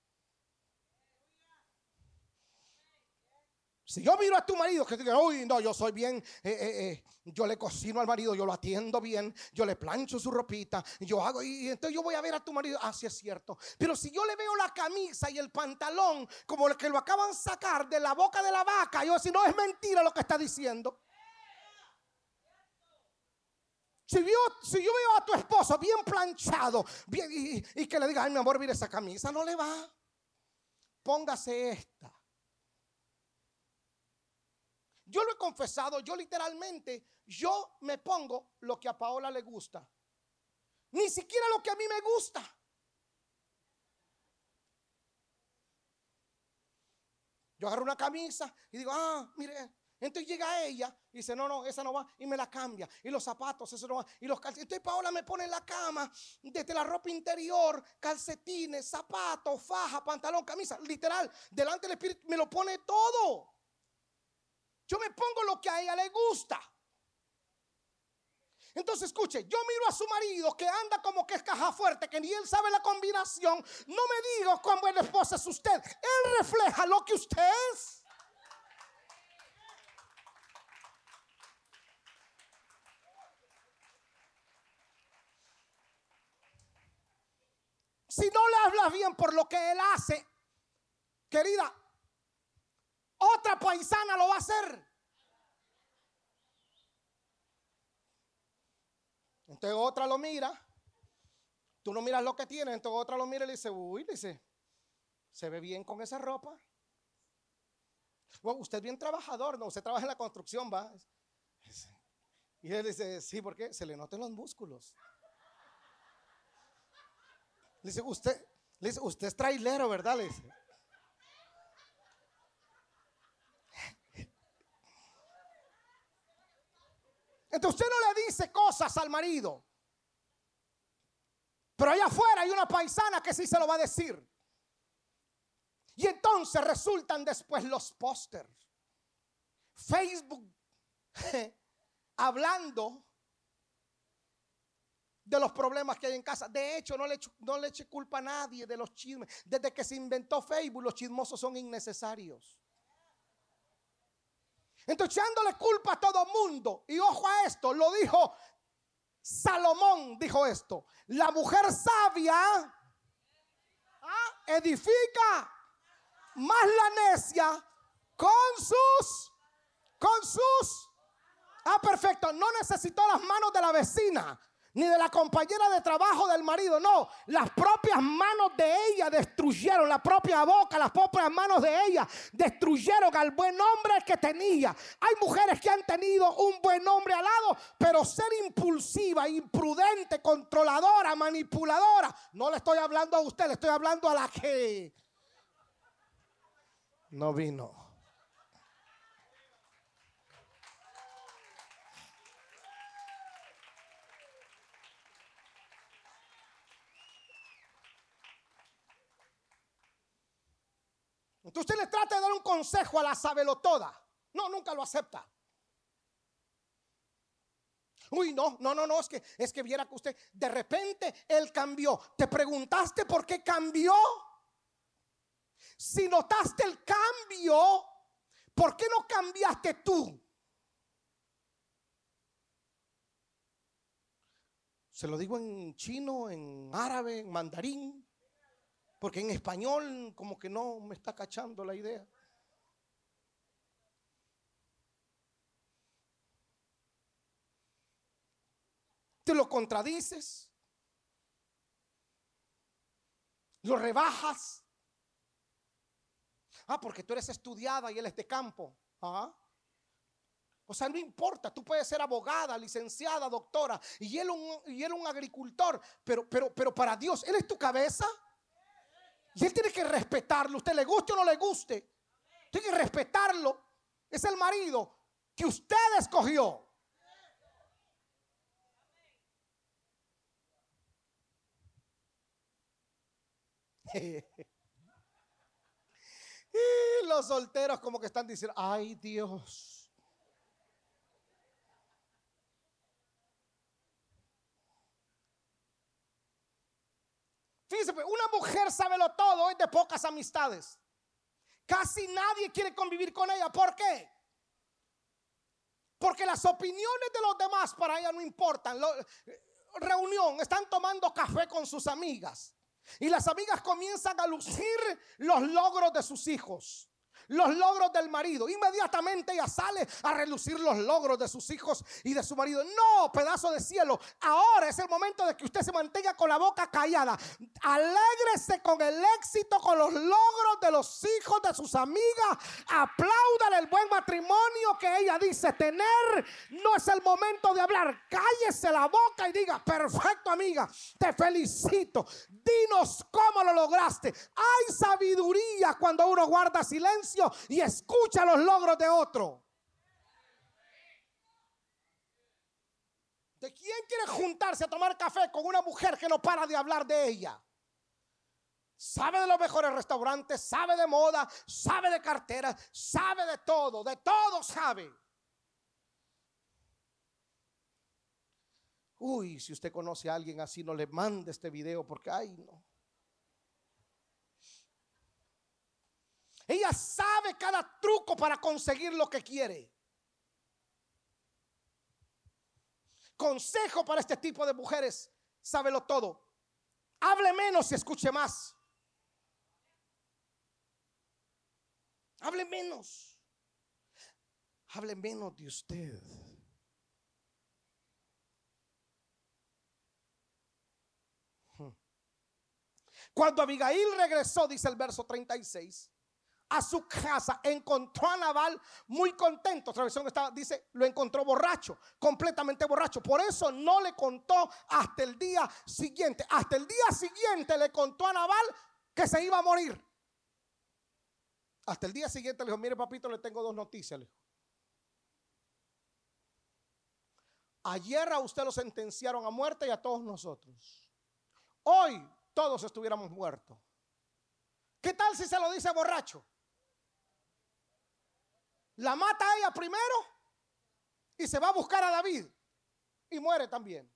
Si yo miro a tu marido que diga, uy, no, yo soy bien, eh, eh, eh, yo le cocino al marido, yo lo atiendo bien, yo le plancho su ropita, yo hago, y, entonces yo voy a ver a tu marido, ah, sí es cierto. Pero si yo le veo la camisa y el pantalón como el que lo acaban de sacar de la boca de la vaca, yo si no es mentira lo que está diciendo. Si, si yo veo a tu esposo bien planchado bien, y, y que le diga, ay mi amor, mire esa camisa, no le va. Póngase esta. Yo lo he confesado, yo literalmente, yo me pongo lo que a Paola le gusta. Ni siquiera lo que a mí me gusta. Yo agarro una camisa y digo, ah, mire. Entonces llega ella y dice, no, no, esa no va. Y me la cambia. Y los zapatos, eso no va. Y los calcetines. Entonces Paola me pone en la cama, desde la ropa interior, calcetines, zapatos, faja, pantalón, camisa. Literal, delante del Espíritu me lo pone todo. Yo me pongo lo que a ella le gusta. Entonces escuche, yo miro a su marido que anda como que es caja fuerte, que ni él sabe la combinación. No me diga cuán buena esposa es usted. Él refleja lo que usted es. Si no le hablas bien por lo que él hace, querida, otra paisana lo va a hacer. Entonces otra lo mira. Tú no miras lo que tiene. Entonces otra lo mira y le dice, uy, dice, se ve bien con esa ropa. Usted es bien trabajador, no, usted trabaja en la construcción, va. Y él dice, sí, porque se le notan los músculos. Le dice, usted, le dice, usted es trailero, ¿verdad? Le dice. Entonces usted no le dice cosas al marido. Pero allá afuera hay una paisana que sí se lo va a decir. Y entonces resultan después los pósters. Facebook hablando de los problemas que hay en casa. De hecho, no le, no le eche culpa a nadie de los chismes. Desde que se inventó Facebook, los chismosos son innecesarios. Entonces echándole culpa a todo mundo. Y ojo a esto, lo dijo Salomón, dijo esto. La mujer sabia ¿ah? edifica más la necia con sus, con sus. Ah, perfecto. No necesitó las manos de la vecina. Ni de la compañera de trabajo del marido. No, las propias manos de ella destruyeron, la propia boca, las propias manos de ella destruyeron al buen hombre que tenía. Hay mujeres que han tenido un buen hombre al lado, pero ser impulsiva, imprudente, controladora, manipuladora. No le estoy hablando a usted, le estoy hablando a la que no vino. Entonces usted le trata de dar un consejo a la sabelotoda. No, nunca lo acepta. Uy, no, no, no, no, es que es que viera que usted de repente él cambió. ¿Te preguntaste por qué cambió? Si notaste el cambio, ¿por qué no cambiaste tú? Se lo digo en chino, en árabe, en mandarín. Porque en español como que no me está cachando la idea. Te lo contradices. Lo rebajas. Ah, porque tú eres estudiada y él es de campo. Ah. O sea, no importa, tú puedes ser abogada, licenciada, doctora, y él un, y él un agricultor, pero, pero, pero para Dios, Él es tu cabeza. Y él tiene que respetarlo. Usted le guste o no le guste. Tiene que respetarlo. Es el marido que usted escogió. y los solteros como que están diciendo, ay Dios. Pues, una mujer sabe lo todo, es de pocas amistades. Casi nadie quiere convivir con ella. ¿Por qué? Porque las opiniones de los demás para ella no importan. reunión, están tomando café con sus amigas. Y las amigas comienzan a lucir los logros de sus hijos los logros del marido. Inmediatamente ella sale a relucir los logros de sus hijos y de su marido. No, pedazo de cielo. Ahora es el momento de que usted se mantenga con la boca callada. Alégrese con el éxito, con los logros de los hijos de sus amigas. Aplaudan el buen matrimonio que ella dice tener. No es el momento de hablar. Cállese la boca y diga, perfecto amiga, te felicito. Dinos cómo lo lograste. Hay sabiduría cuando uno guarda silencio y escucha los logros de otro. ¿De quién quiere juntarse a tomar café con una mujer que no para de hablar de ella? Sabe de los mejores restaurantes, sabe de moda, sabe de cartera, sabe de todo, de todo sabe. Uy, si usted conoce a alguien así, no le mande este video porque, ay, no. Ella sabe cada truco para conseguir lo que quiere. Consejo para este tipo de mujeres, sábelo todo. Hable menos y escuche más. Hable menos. Hable menos de usted. Cuando Abigail regresó, dice el verso 36, a su casa, encontró a Naval muy contento. Otra versión está, dice, lo encontró borracho, completamente borracho. Por eso no le contó hasta el día siguiente. Hasta el día siguiente le contó a Naval que se iba a morir. Hasta el día siguiente le dijo, mire papito, le tengo dos noticias. Le Ayer a usted lo sentenciaron a muerte y a todos nosotros. Hoy todos estuviéramos muertos. ¿Qué tal si se lo dice borracho? La mata a ella primero y se va a buscar a David y muere también.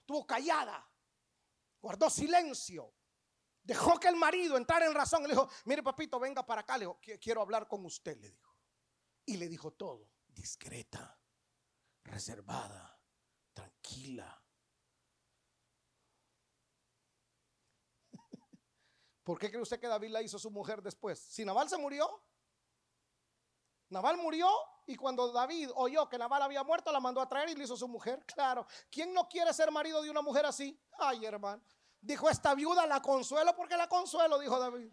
Estuvo callada, guardó silencio, dejó que el marido entrara en razón. Le dijo, mire papito, venga para acá, le dijo, quiero hablar con usted, le dijo. Y le dijo todo, discreta, reservada, tranquila. ¿Por qué cree usted que David la hizo su mujer después? Si Naval se murió, Naval murió y cuando David oyó que Naval había muerto, la mandó a traer y le hizo su mujer. Claro, ¿quién no quiere ser marido de una mujer así? Ay, hermano. Dijo, esta viuda la consuelo porque la consuelo, dijo David.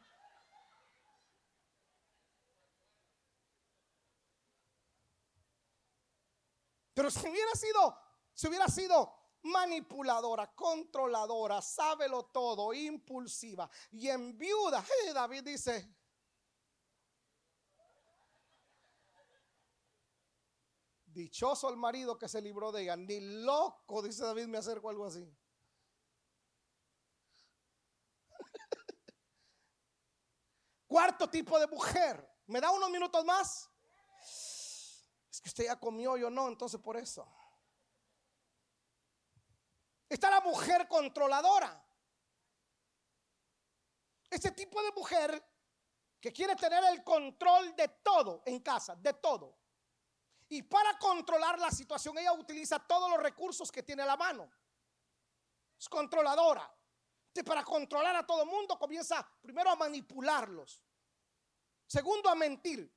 Pero si hubiera sido, si hubiera sido manipuladora, controladora, sábelo todo, impulsiva y en viuda, David dice, dichoso el marido que se libró de ella, ni loco, dice David, me acerco algo así. Cuarto tipo de mujer. ¿Me da unos minutos más? Es que usted ya comió, yo no, entonces por eso. Está la mujer controladora. Ese tipo de mujer que quiere tener el control de todo en casa, de todo. Y para controlar la situación, ella utiliza todos los recursos que tiene a la mano. Es controladora. Y para controlar a todo el mundo comienza primero a manipularlos. Segundo, a mentir.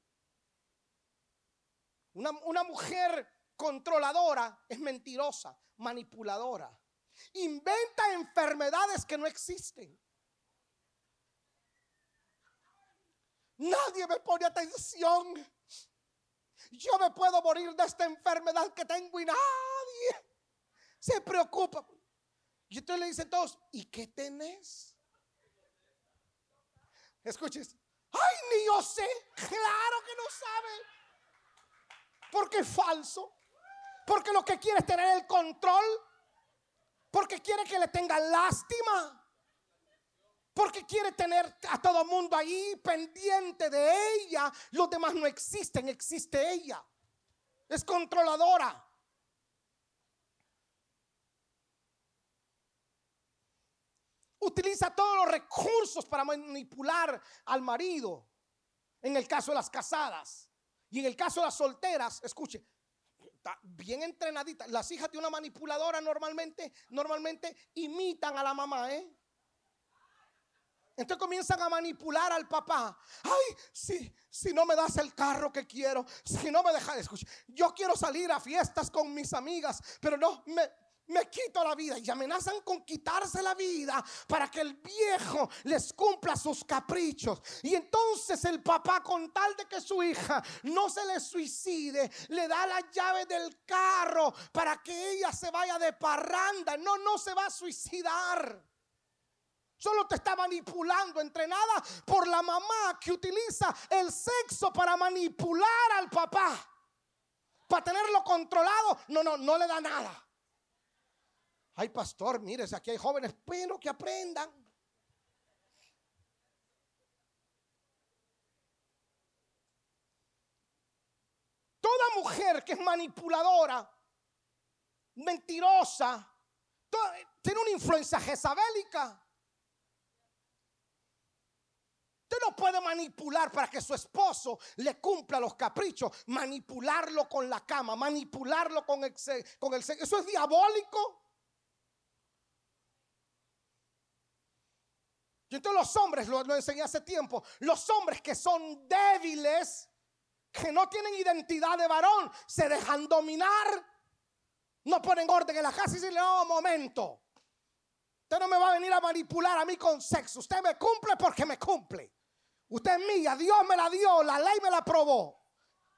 Una mujer controladora es mentirosa, manipuladora. Inventa enfermedades que no existen. Nadie me pone atención. Yo me puedo morir de esta enfermedad que tengo y nadie se preocupa. Y entonces le dicen todos, ¿y qué tenés? Escuches, ay, ni yo sé, claro que no sabe. Porque es falso. Porque lo que quiere es tener el control porque quiere que le tenga lástima. Porque quiere tener a todo mundo ahí pendiente de ella. Los demás no existen, existe ella. Es controladora. Utiliza todos los recursos para manipular al marido. En el caso de las casadas. Y en el caso de las solteras, escuche, bien entrenadita. Las hijas de una manipuladora normalmente, normalmente imitan a la mamá, ¿eh? Entonces comienzan a manipular al papá. Ay, si, si no me das el carro que quiero, si no me dejas, escuchar, yo quiero salir a fiestas con mis amigas, pero no, me, me quito la vida y amenazan con quitarse la vida para que el viejo les cumpla sus caprichos. Y entonces el papá, con tal de que su hija no se le suicide, le da la llave del carro para que ella se vaya de parranda. No, no se va a suicidar. Solo te está manipulando, entrenada por la mamá que utiliza el sexo para manipular al papá. Para tenerlo controlado. No, no, no le da nada. Ay, pastor, mire, aquí hay jóvenes, pero que aprendan. Toda mujer que es manipuladora, mentirosa, tiene una influencia jezabélica. Usted no puede manipular para que su esposo le cumpla los caprichos, manipularlo con la cama, manipularlo con el, con el Eso es diabólico. Yo entonces los hombres, lo, enseñé hace tiempo, los hombres que son débiles, que no tienen identidad de varón, se dejan dominar, no ponen orden en la casa y dicen, no, momento, usted no me va a venir a manipular a mí con sexo, usted me cumple porque me cumple. Usted es mía, Dios me la dio, la ley me la aprobó.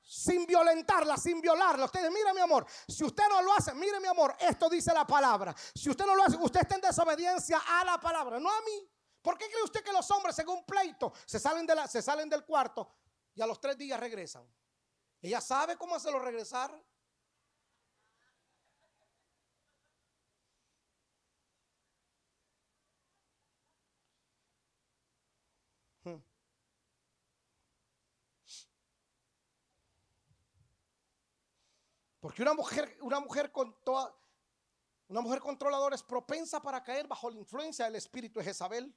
Sin violentarla, sin violarla. Ustedes, mira mi amor, si usted no lo hace, mire mi amor, esto dice la palabra. Si usted no lo hace, usted está en desobediencia a la palabra, no a mí. ¿Por qué cree usted que los hombres un pleito se salen, de la, se salen del cuarto y a los tres días regresan? ¿Ella sabe cómo hacerlo regresar? Hmm. Porque una mujer, una mujer con toda, una mujer controladora es propensa para caer bajo la influencia del espíritu de Jezabel.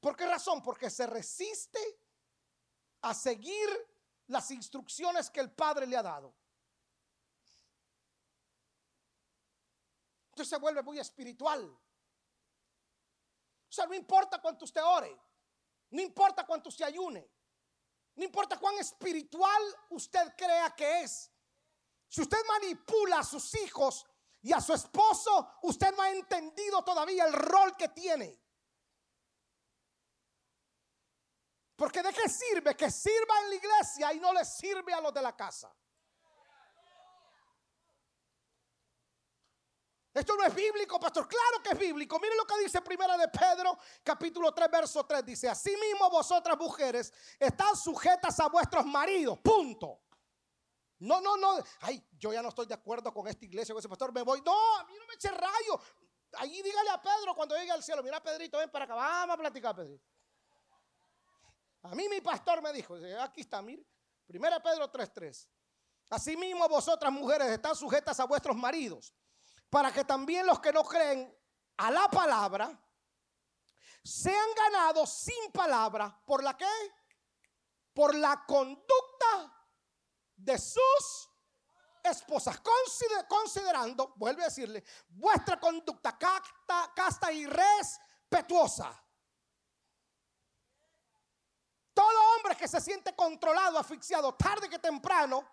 ¿Por qué razón? Porque se resiste a seguir las instrucciones que el Padre le ha dado. Entonces se vuelve muy espiritual. O sea, no importa cuánto usted ore, no importa cuánto usted ayune, No importa cuán espiritual usted crea que es. Si usted manipula a sus hijos y a su esposo, usted no ha entendido todavía el rol que tiene. Porque de qué sirve que sirva en la iglesia y no le sirve a los de la casa. Esto no es bíblico, pastor. Claro que es bíblico. Mire lo que dice Primera de Pedro, capítulo 3, verso 3. Dice, asimismo vosotras mujeres están sujetas a vuestros maridos. Punto. No, no, no. Ay, yo ya no estoy de acuerdo con esta iglesia, con ese pastor. Me voy. No, a mí no me eche rayo. Allí dígale a Pedro cuando llegue al cielo. Mira, Pedrito, ven para acá. Vamos a platicar, Pedrito. A mí mi pastor me dijo, aquí está, mire. Primera Pedro 3.3. Asimismo vosotras mujeres están sujetas a vuestros maridos para que también los que no creen a la palabra sean ganados sin palabra. ¿Por la qué? Por la conducta de sus esposas. considerando, vuelve a decirle, vuestra conducta casta y respetuosa. Todo hombre que se siente controlado, asfixiado, tarde que temprano,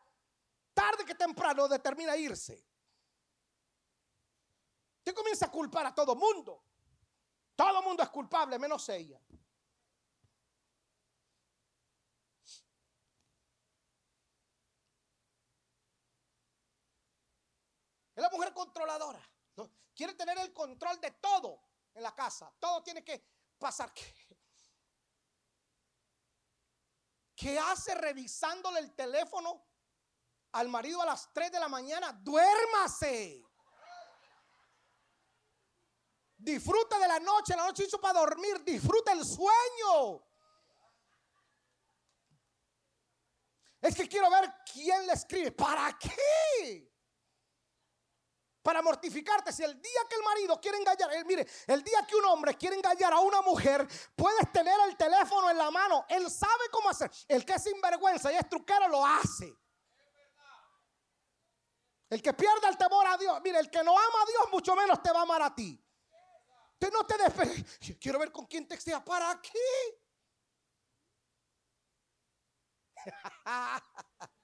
tarde que temprano determina irse. Usted comienza a culpar a todo mundo. Todo mundo es culpable, menos ella. Es la mujer controladora. Quiere tener el control de todo en la casa. Todo tiene que pasar. ¿Qué hace revisándole el teléfono al marido a las 3 de la mañana? Duérmase. Disfruta de la noche, la noche hizo para dormir, disfruta el sueño. Es que quiero ver quién le escribe. ¿Para qué? Para mortificarte. Si el día que el marido quiere engañar, él, mire, el día que un hombre quiere engañar a una mujer, puedes tener el teléfono en la mano. Él sabe cómo hacer. El que es sinvergüenza y es truquero lo hace. El que pierde el temor a Dios, mire, el que no ama a Dios, mucho menos te va a amar a ti. Usted no te despegue. Quiero ver con quién textea. ¿Para qué?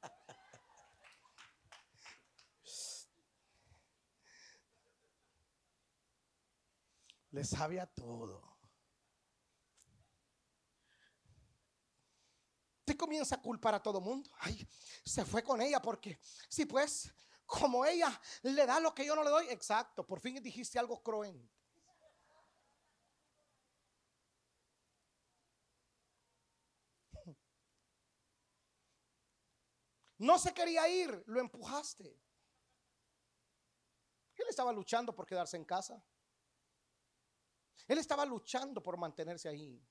Le sabe a todo. Usted comienza a culpar a todo mundo. Ay, se fue con ella porque, sí, pues, como ella le da lo que yo no le doy. Exacto, por fin dijiste algo cruento. No se quería ir, lo empujaste. Él estaba luchando por quedarse en casa. Él estaba luchando por mantenerse ahí.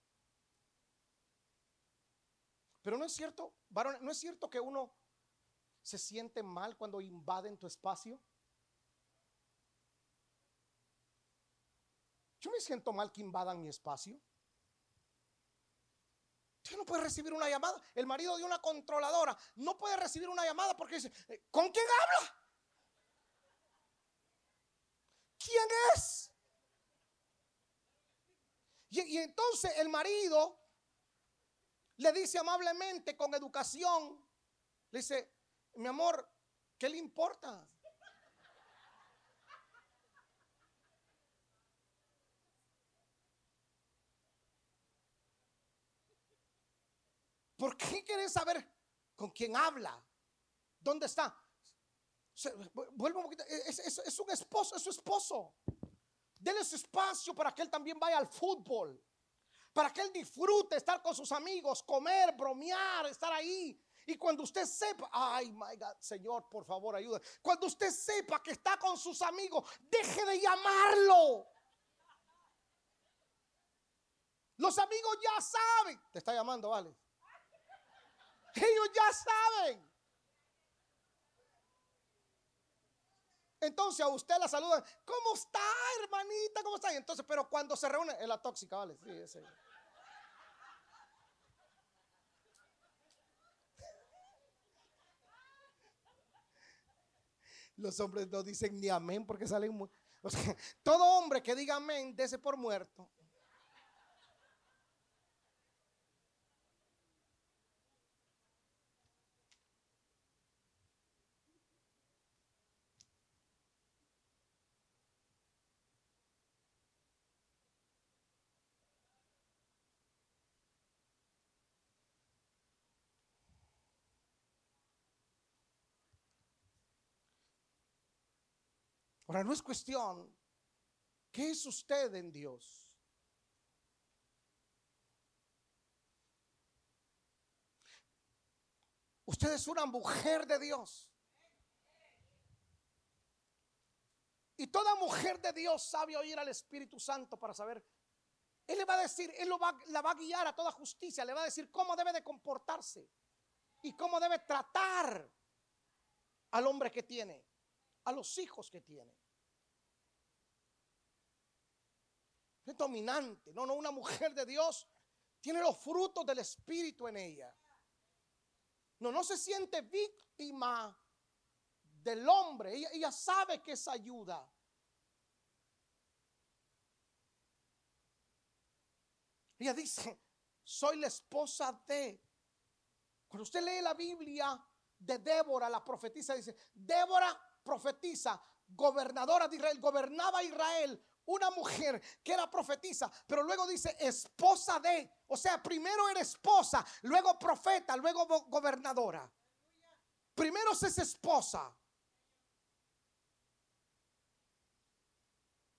Pero no es cierto, varón, no es cierto que uno se siente mal cuando invaden tu espacio. Yo me siento mal que invadan mi espacio. Usted no puede recibir una llamada. El marido de una controladora no puede recibir una llamada porque dice, eh, ¿con quién habla? ¿Quién es? Y, entonces el marido le dice amablemente, con educación, le dice, mi amor, ¿qué le importa? ¿Por qué quieres saber con quién habla? ¿Dónde está? Vuelvo un poquito. Es, un esposo, es su esposo. Dele su espacio para que él también vaya al fútbol. Para que él disfrute estar con sus amigos, comer, bromear, estar ahí. Y cuando usted sepa, ay, my God, Señor, por favor, ayuda. Cuando usted sepa que está con sus amigos, deje de llamarlo. Los amigos ya saben. Te está llamando, vale. Ellos ya saben. Entonces a usted la saludan, ¿cómo está, hermanita? ¿Cómo está? Y entonces, pero cuando se reúne, es la tóxica, ¿vale? Sí, ese. Los hombres no dicen ni amén porque salen muy... O sea, todo hombre que diga amén, dese por muerto. Ahora, no es cuestión, ¿qué es usted en Dios? Usted es una mujer de Dios. Y toda mujer de Dios sabe oír al Espíritu Santo para saber. Él le va a decir, Él lo va, la va a guiar a toda justicia, le va a decir cómo debe de comportarse y cómo debe tratar al hombre que tiene, a los hijos que tiene. Es dominante, no, no, una mujer de Dios tiene los frutos del Espíritu en ella. No, no se siente víctima del hombre. Ella, sabe que es ayuda. Ella dice, soy la esposa de. Cuando usted lee la Biblia de Débora, la profetisa, dice, Débora profetiza, gobernadora de Israel, gobernaba Israel, una mujer que era profetisa, pero luego dice esposa de, o sea, primero era esposa, luego profeta, luego gobernadora. Primero es esposa.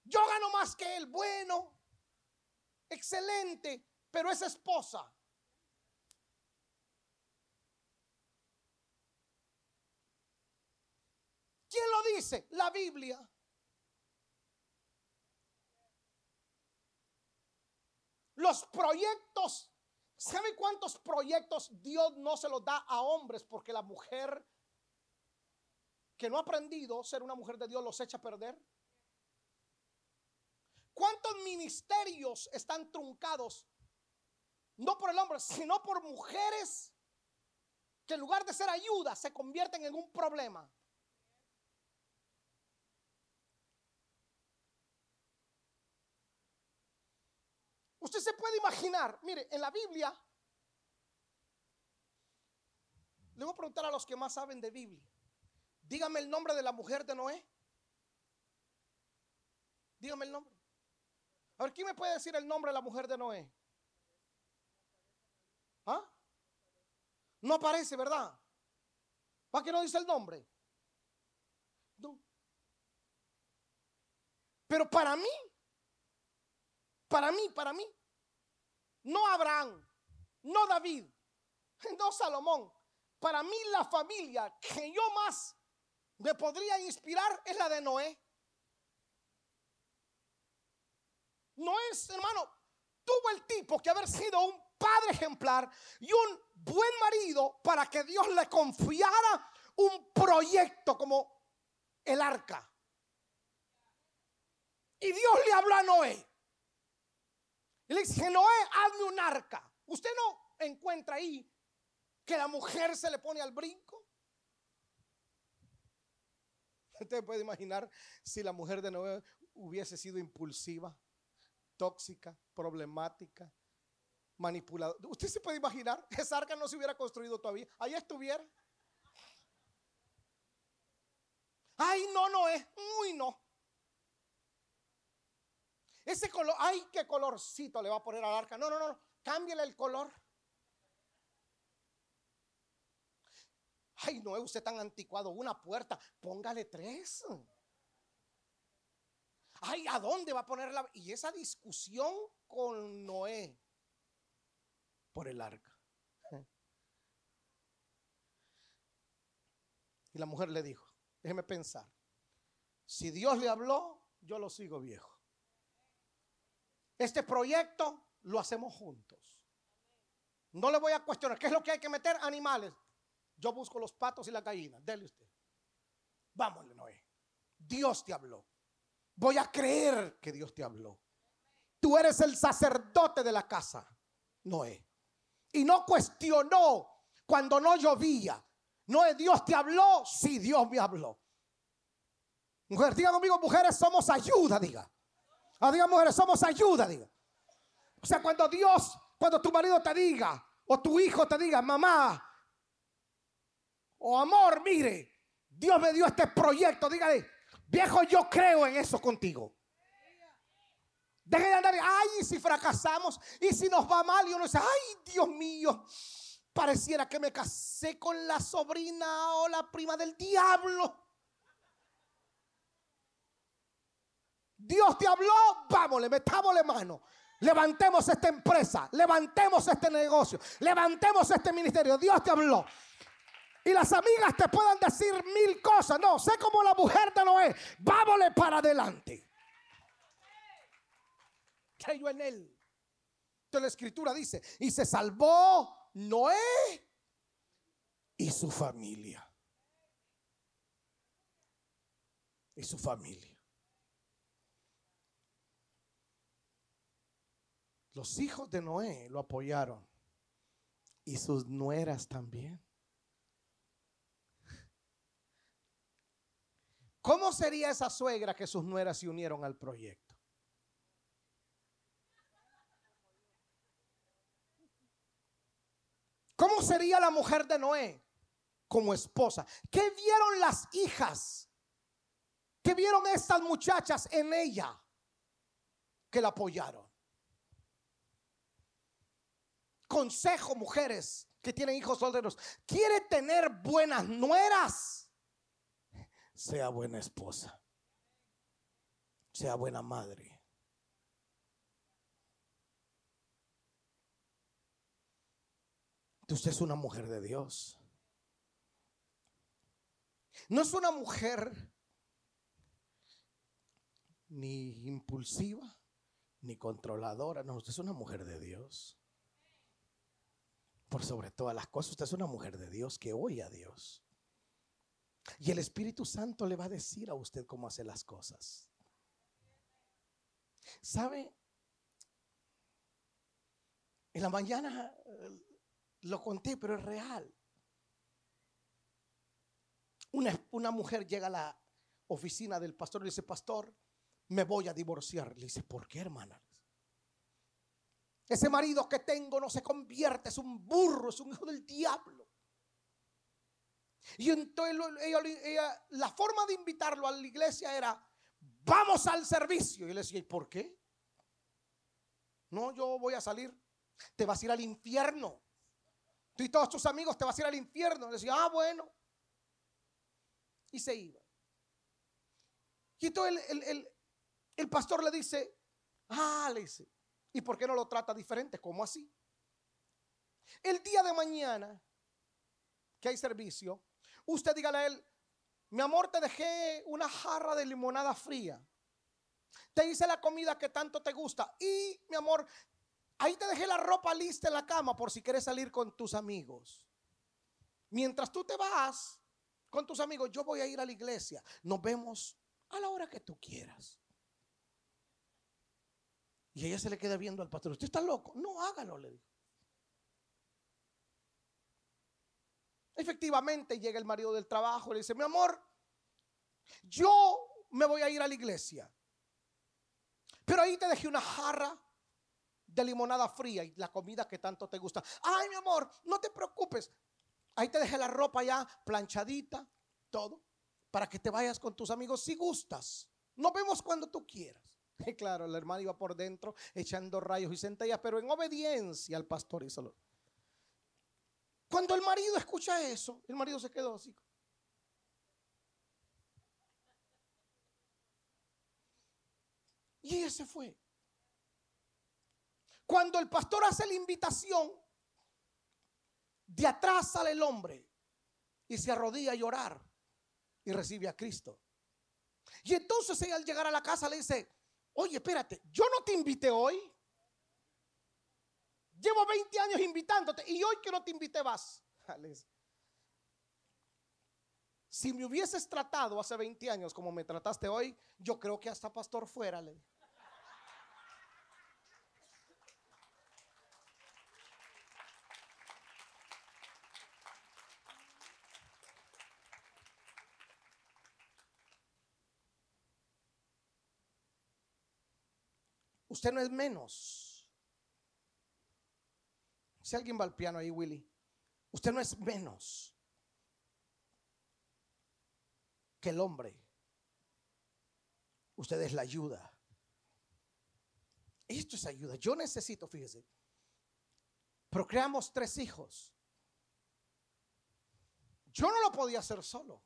Yo gano más que él, bueno, excelente, pero es esposa. ¿Quién dice? La Biblia. Los proyectos, ¿sabe cuántos proyectos Dios no se los da a hombres? Porque la mujer que no ha aprendido ser una mujer de Dios los echa a perder. ¿Cuántos ministerios están truncados? No por el hombre, sino por mujeres que en lugar de ser ayuda se convierten en un problema. Usted se puede imaginar, mire, en la Biblia, le voy a preguntar a los que más saben de Biblia, dígame el nombre de la mujer de Noé. Dígame el nombre. A ver, ¿quién me puede decir el nombre de la mujer de Noé? ¿Ah? No aparece, ¿verdad? ¿Para qué no dice el nombre? No. Pero para mí, para mí, para mí. No Abraham, no David, no Salomón. Para mí la familia que yo más me podría inspirar es la de Noé. Noé, hermano, tuvo el tipo que haber sido un padre ejemplar y un buen marido para que Dios le confiara un proyecto como el arca. Y Dios le habló a Noé. Y le dice, Noé, hazme un arca. ¿Usted no encuentra ahí que la mujer se le pone al brinco? Usted puede imaginar si la mujer de Noé hubiese sido impulsiva, tóxica, problemática, manipuladora. ¿Usted se puede imaginar? Esa arca no se hubiera construido todavía. Ahí estuviera. Ay, no, no es. Uy, no. Ese color, ay, qué colorcito le va a poner al arca. No, no, no, cámbiale el color. Ay, no usted tan anticuado. Una puerta, póngale tres. Ay, ¿a dónde va a poner la.? Y esa discusión con Noé por el arca. Y la mujer le dijo: Déjeme pensar. Si Dios le habló, yo lo sigo viejo. Este proyecto lo hacemos juntos. No le voy a cuestionar. ¿Qué es lo que hay que meter? Animales. Yo busco los patos y la gallina. Dele usted. Vámonos, Noé. Dios te habló. Voy a creer que Dios te habló. Tú eres el sacerdote de la casa, Noé. Y no cuestionó cuando no llovía. Noé, Dios te habló. Sí, Dios me habló. Mujer, diga conmigo, mujeres somos ayuda, diga. Ah, diga mujeres, somos ayuda, diga. O sea, cuando Dios, cuando tu marido te diga, o tu hijo te diga, mamá, o amor, mire, Dios me dio este proyecto, dígale, viejo, yo creo en eso contigo. Deje de andar, ay, si fracasamos, y si nos va mal, y uno dice, ay, Dios mío, pareciera que me casé con la sobrina o la prima del diablo. Dios te habló, vámonos, metámosle mano. Levantemos esta empresa, levantemos este negocio, levantemos este ministerio. Dios te habló. Y las amigas te puedan decir mil cosas. No, sé como la mujer de Noé. Vámonos para adelante. Creyó en él. Entonces la escritura dice, y se salvó Noé y su familia. Y su familia. Los hijos de Noé lo apoyaron y sus nueras también. ¿Cómo sería esa suegra que sus nueras se unieron al proyecto? ¿Cómo sería la mujer de Noé como esposa? ¿Qué vieron las hijas? ¿Qué vieron estas muchachas en ella que la apoyaron? Consejo, mujeres que tienen hijos solteros. ¿Quiere tener buenas nueras? Sea buena esposa. Sea buena madre. Usted es una mujer de Dios. No es una mujer ni impulsiva, ni controladora. No, usted es una mujer de Dios por sobre todas las cosas. Usted es una mujer de Dios que oye a Dios. Y el Espíritu Santo le va a decir a usted cómo hacer las cosas. ¿Sabe? En la mañana eh, lo conté, pero es real. Una, una, mujer llega a la oficina del pastor y dice, pastor, me voy a divorciar. Le dice, ¿por qué, hermana? Ese marido que tengo no se convierte, es un burro, es un hijo del diablo. Y entonces la forma de invitarlo a la iglesia era, vamos al servicio. Y él decía, ¿y por qué? No, yo voy a salir. Te vas a ir al infierno. Tú y todos tus amigos te vas a ir al infierno. Y decía, ah, bueno. Y se iba. Y entonces el, el pastor le dice, ah, le dice, ¿Y por qué no lo trata diferente? ¿Cómo así? El día de mañana que hay servicio, usted dígale a él, mi amor, te dejé una jarra de limonada fría. Te hice la comida que tanto te gusta. Y, mi amor, ahí te dejé la ropa lista en la cama por si quieres salir con tus amigos. Mientras tú te vas con tus amigos, yo voy a ir a la iglesia. Nos vemos a la hora que tú quieras. Y ella se le queda viendo al pastor. ¿Usted está loco? No, hágalo, le dijo. Efectivamente llega el marido del trabajo y le dice, mi amor, yo me voy a ir a la iglesia. Pero ahí te dejé una jarra de limonada fría y la comida que tanto te gusta. Ay, mi amor, no te preocupes. Ahí te dejé la ropa ya planchadita, todo, para que te vayas con tus amigos si gustas. Nos vemos cuando tú quieras. claro, el hermano iba por dentro echando rayos y centellas, pero en obediencia al pastor hizo Cuando el marido escucha eso, el marido se quedó así. Y ella se fue. Cuando el pastor hace la invitación, de atrás sale el hombre y se arrodilla a llorar y recibe a Cristo. Y entonces ella al llegar a la casa le dice, Oye, espérate, yo no te invité hoy. Llevo 20 años invitándote y hoy que no te invité vas. Si me hubieses tratado hace 20 años como me trataste hoy, yo creo que hasta pastor fuera. Le Usted no es menos. Si alguien va al piano ahí, Willy, usted no es menos que el hombre. Usted es la ayuda. Esto es ayuda. Yo necesito, fíjese, procreamos tres hijos. Yo no lo podía hacer solo.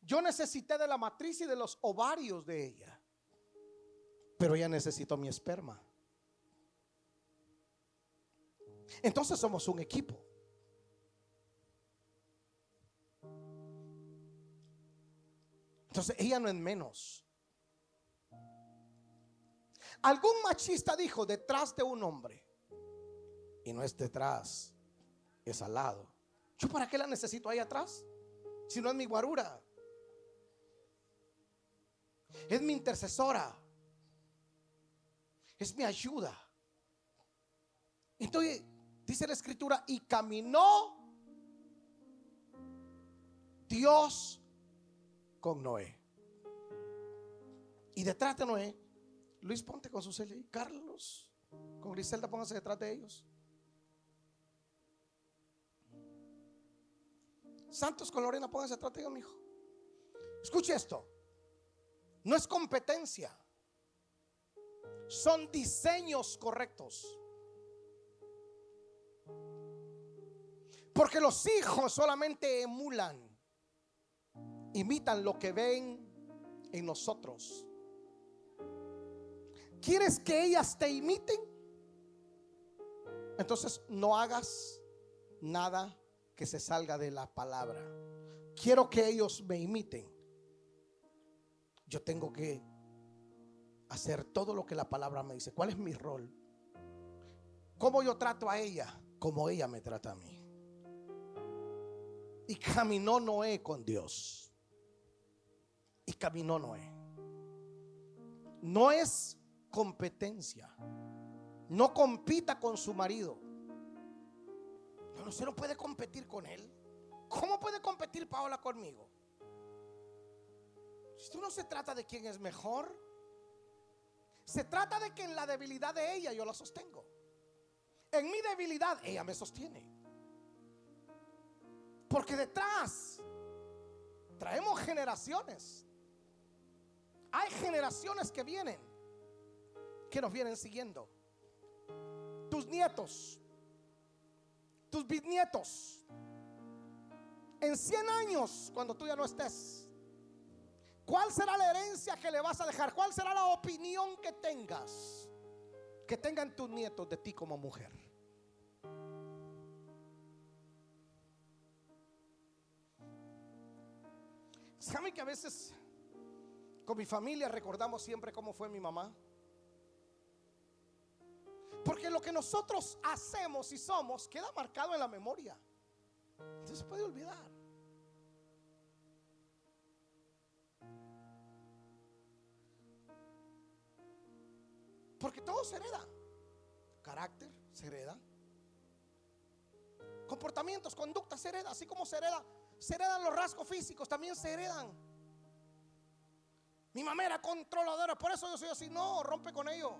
Yo necesité de la matriz y de los ovarios de ella. Pero ella necesitó mi esperma. Entonces somos un equipo. Entonces ella no es menos. Algún machista dijo detrás de un hombre. Y no es detrás, es al lado. ¿Yo para qué la necesito ahí atrás? Si no es mi guarura. Es mi intercesora. Es mi ayuda. Entonces, dice la escritura, y caminó Dios con Noé. Y detrás de Noé, Luis ponte con su celia. Carlos, con Griselda póngase detrás de ellos. Santos con Lorena, póngase detrás de ellos, mi hijo. Escuche esto. No es competencia. Son diseños correctos. Porque los hijos solamente emulan, imitan lo que ven en nosotros. ¿Quieres que ellas te imiten? Entonces no hagas nada que se salga de la palabra. Quiero que ellos me imiten yo tengo que hacer todo lo que la palabra me dice. ¿Cuál es mi rol? ¿Cómo yo trato a ella? Como ella me trata a mí. Y caminó Noé con Dios. Y caminó Noé. No es competencia. No compita con su marido. Pero usted no puede competir con él. ¿Cómo puede competir Paola conmigo? Esto no se trata de quién es mejor. Se trata de que en la debilidad de ella yo la sostengo. En mi debilidad ella me sostiene. Porque detrás traemos generaciones. Hay generaciones que vienen, que nos vienen siguiendo. Tus nietos, tus bisnietos. En 100 años, cuando tú ya no estés, ¿Cuál será la herencia que le vas a dejar? ¿Cuál será la opinión que tengas? Que tengan tus nietos de ti como mujer. ¿Saben que a veces con mi familia recordamos siempre cómo fue mi mamá? Porque lo que nosotros hacemos y somos queda marcado en la memoria. No se puede olvidar. Porque todo se hereda. Carácter se hereda. Comportamientos, conductas se hereda. Así como se hereda, se heredan los rasgos físicos, también se heredan. Mi mamá era controladora, por eso yo soy así. No, rompe con ello.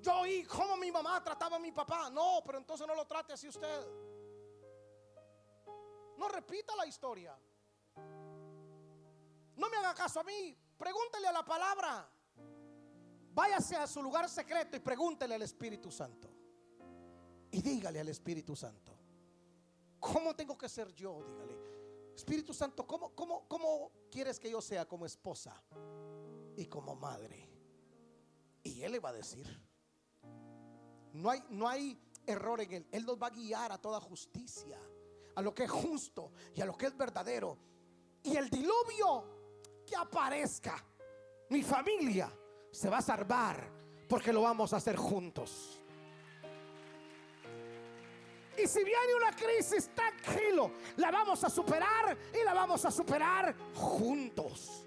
Yo oí cómo mi mamá trataba a mi papá. No, pero entonces no lo trate así usted. No repita la historia. No me haga caso a mí. Pregúntele a la palabra. Váyase a su lugar secreto y pregúntele al Espíritu Santo. Y dígale al Espíritu Santo. ¿Cómo tengo que ser yo? Dígale. Espíritu Santo, ¿cómo, cómo, cómo quieres que yo sea como esposa y como madre? Y Él le va a decir. No hay, no hay error en Él. Él nos va a guiar a toda justicia, a lo que es justo y a lo que es verdadero. Y el diluvio aparezca, mi familia se va a salvar porque lo vamos a hacer juntos. Y si viene una crisis, tranquilo, la vamos a superar y la vamos a superar juntos.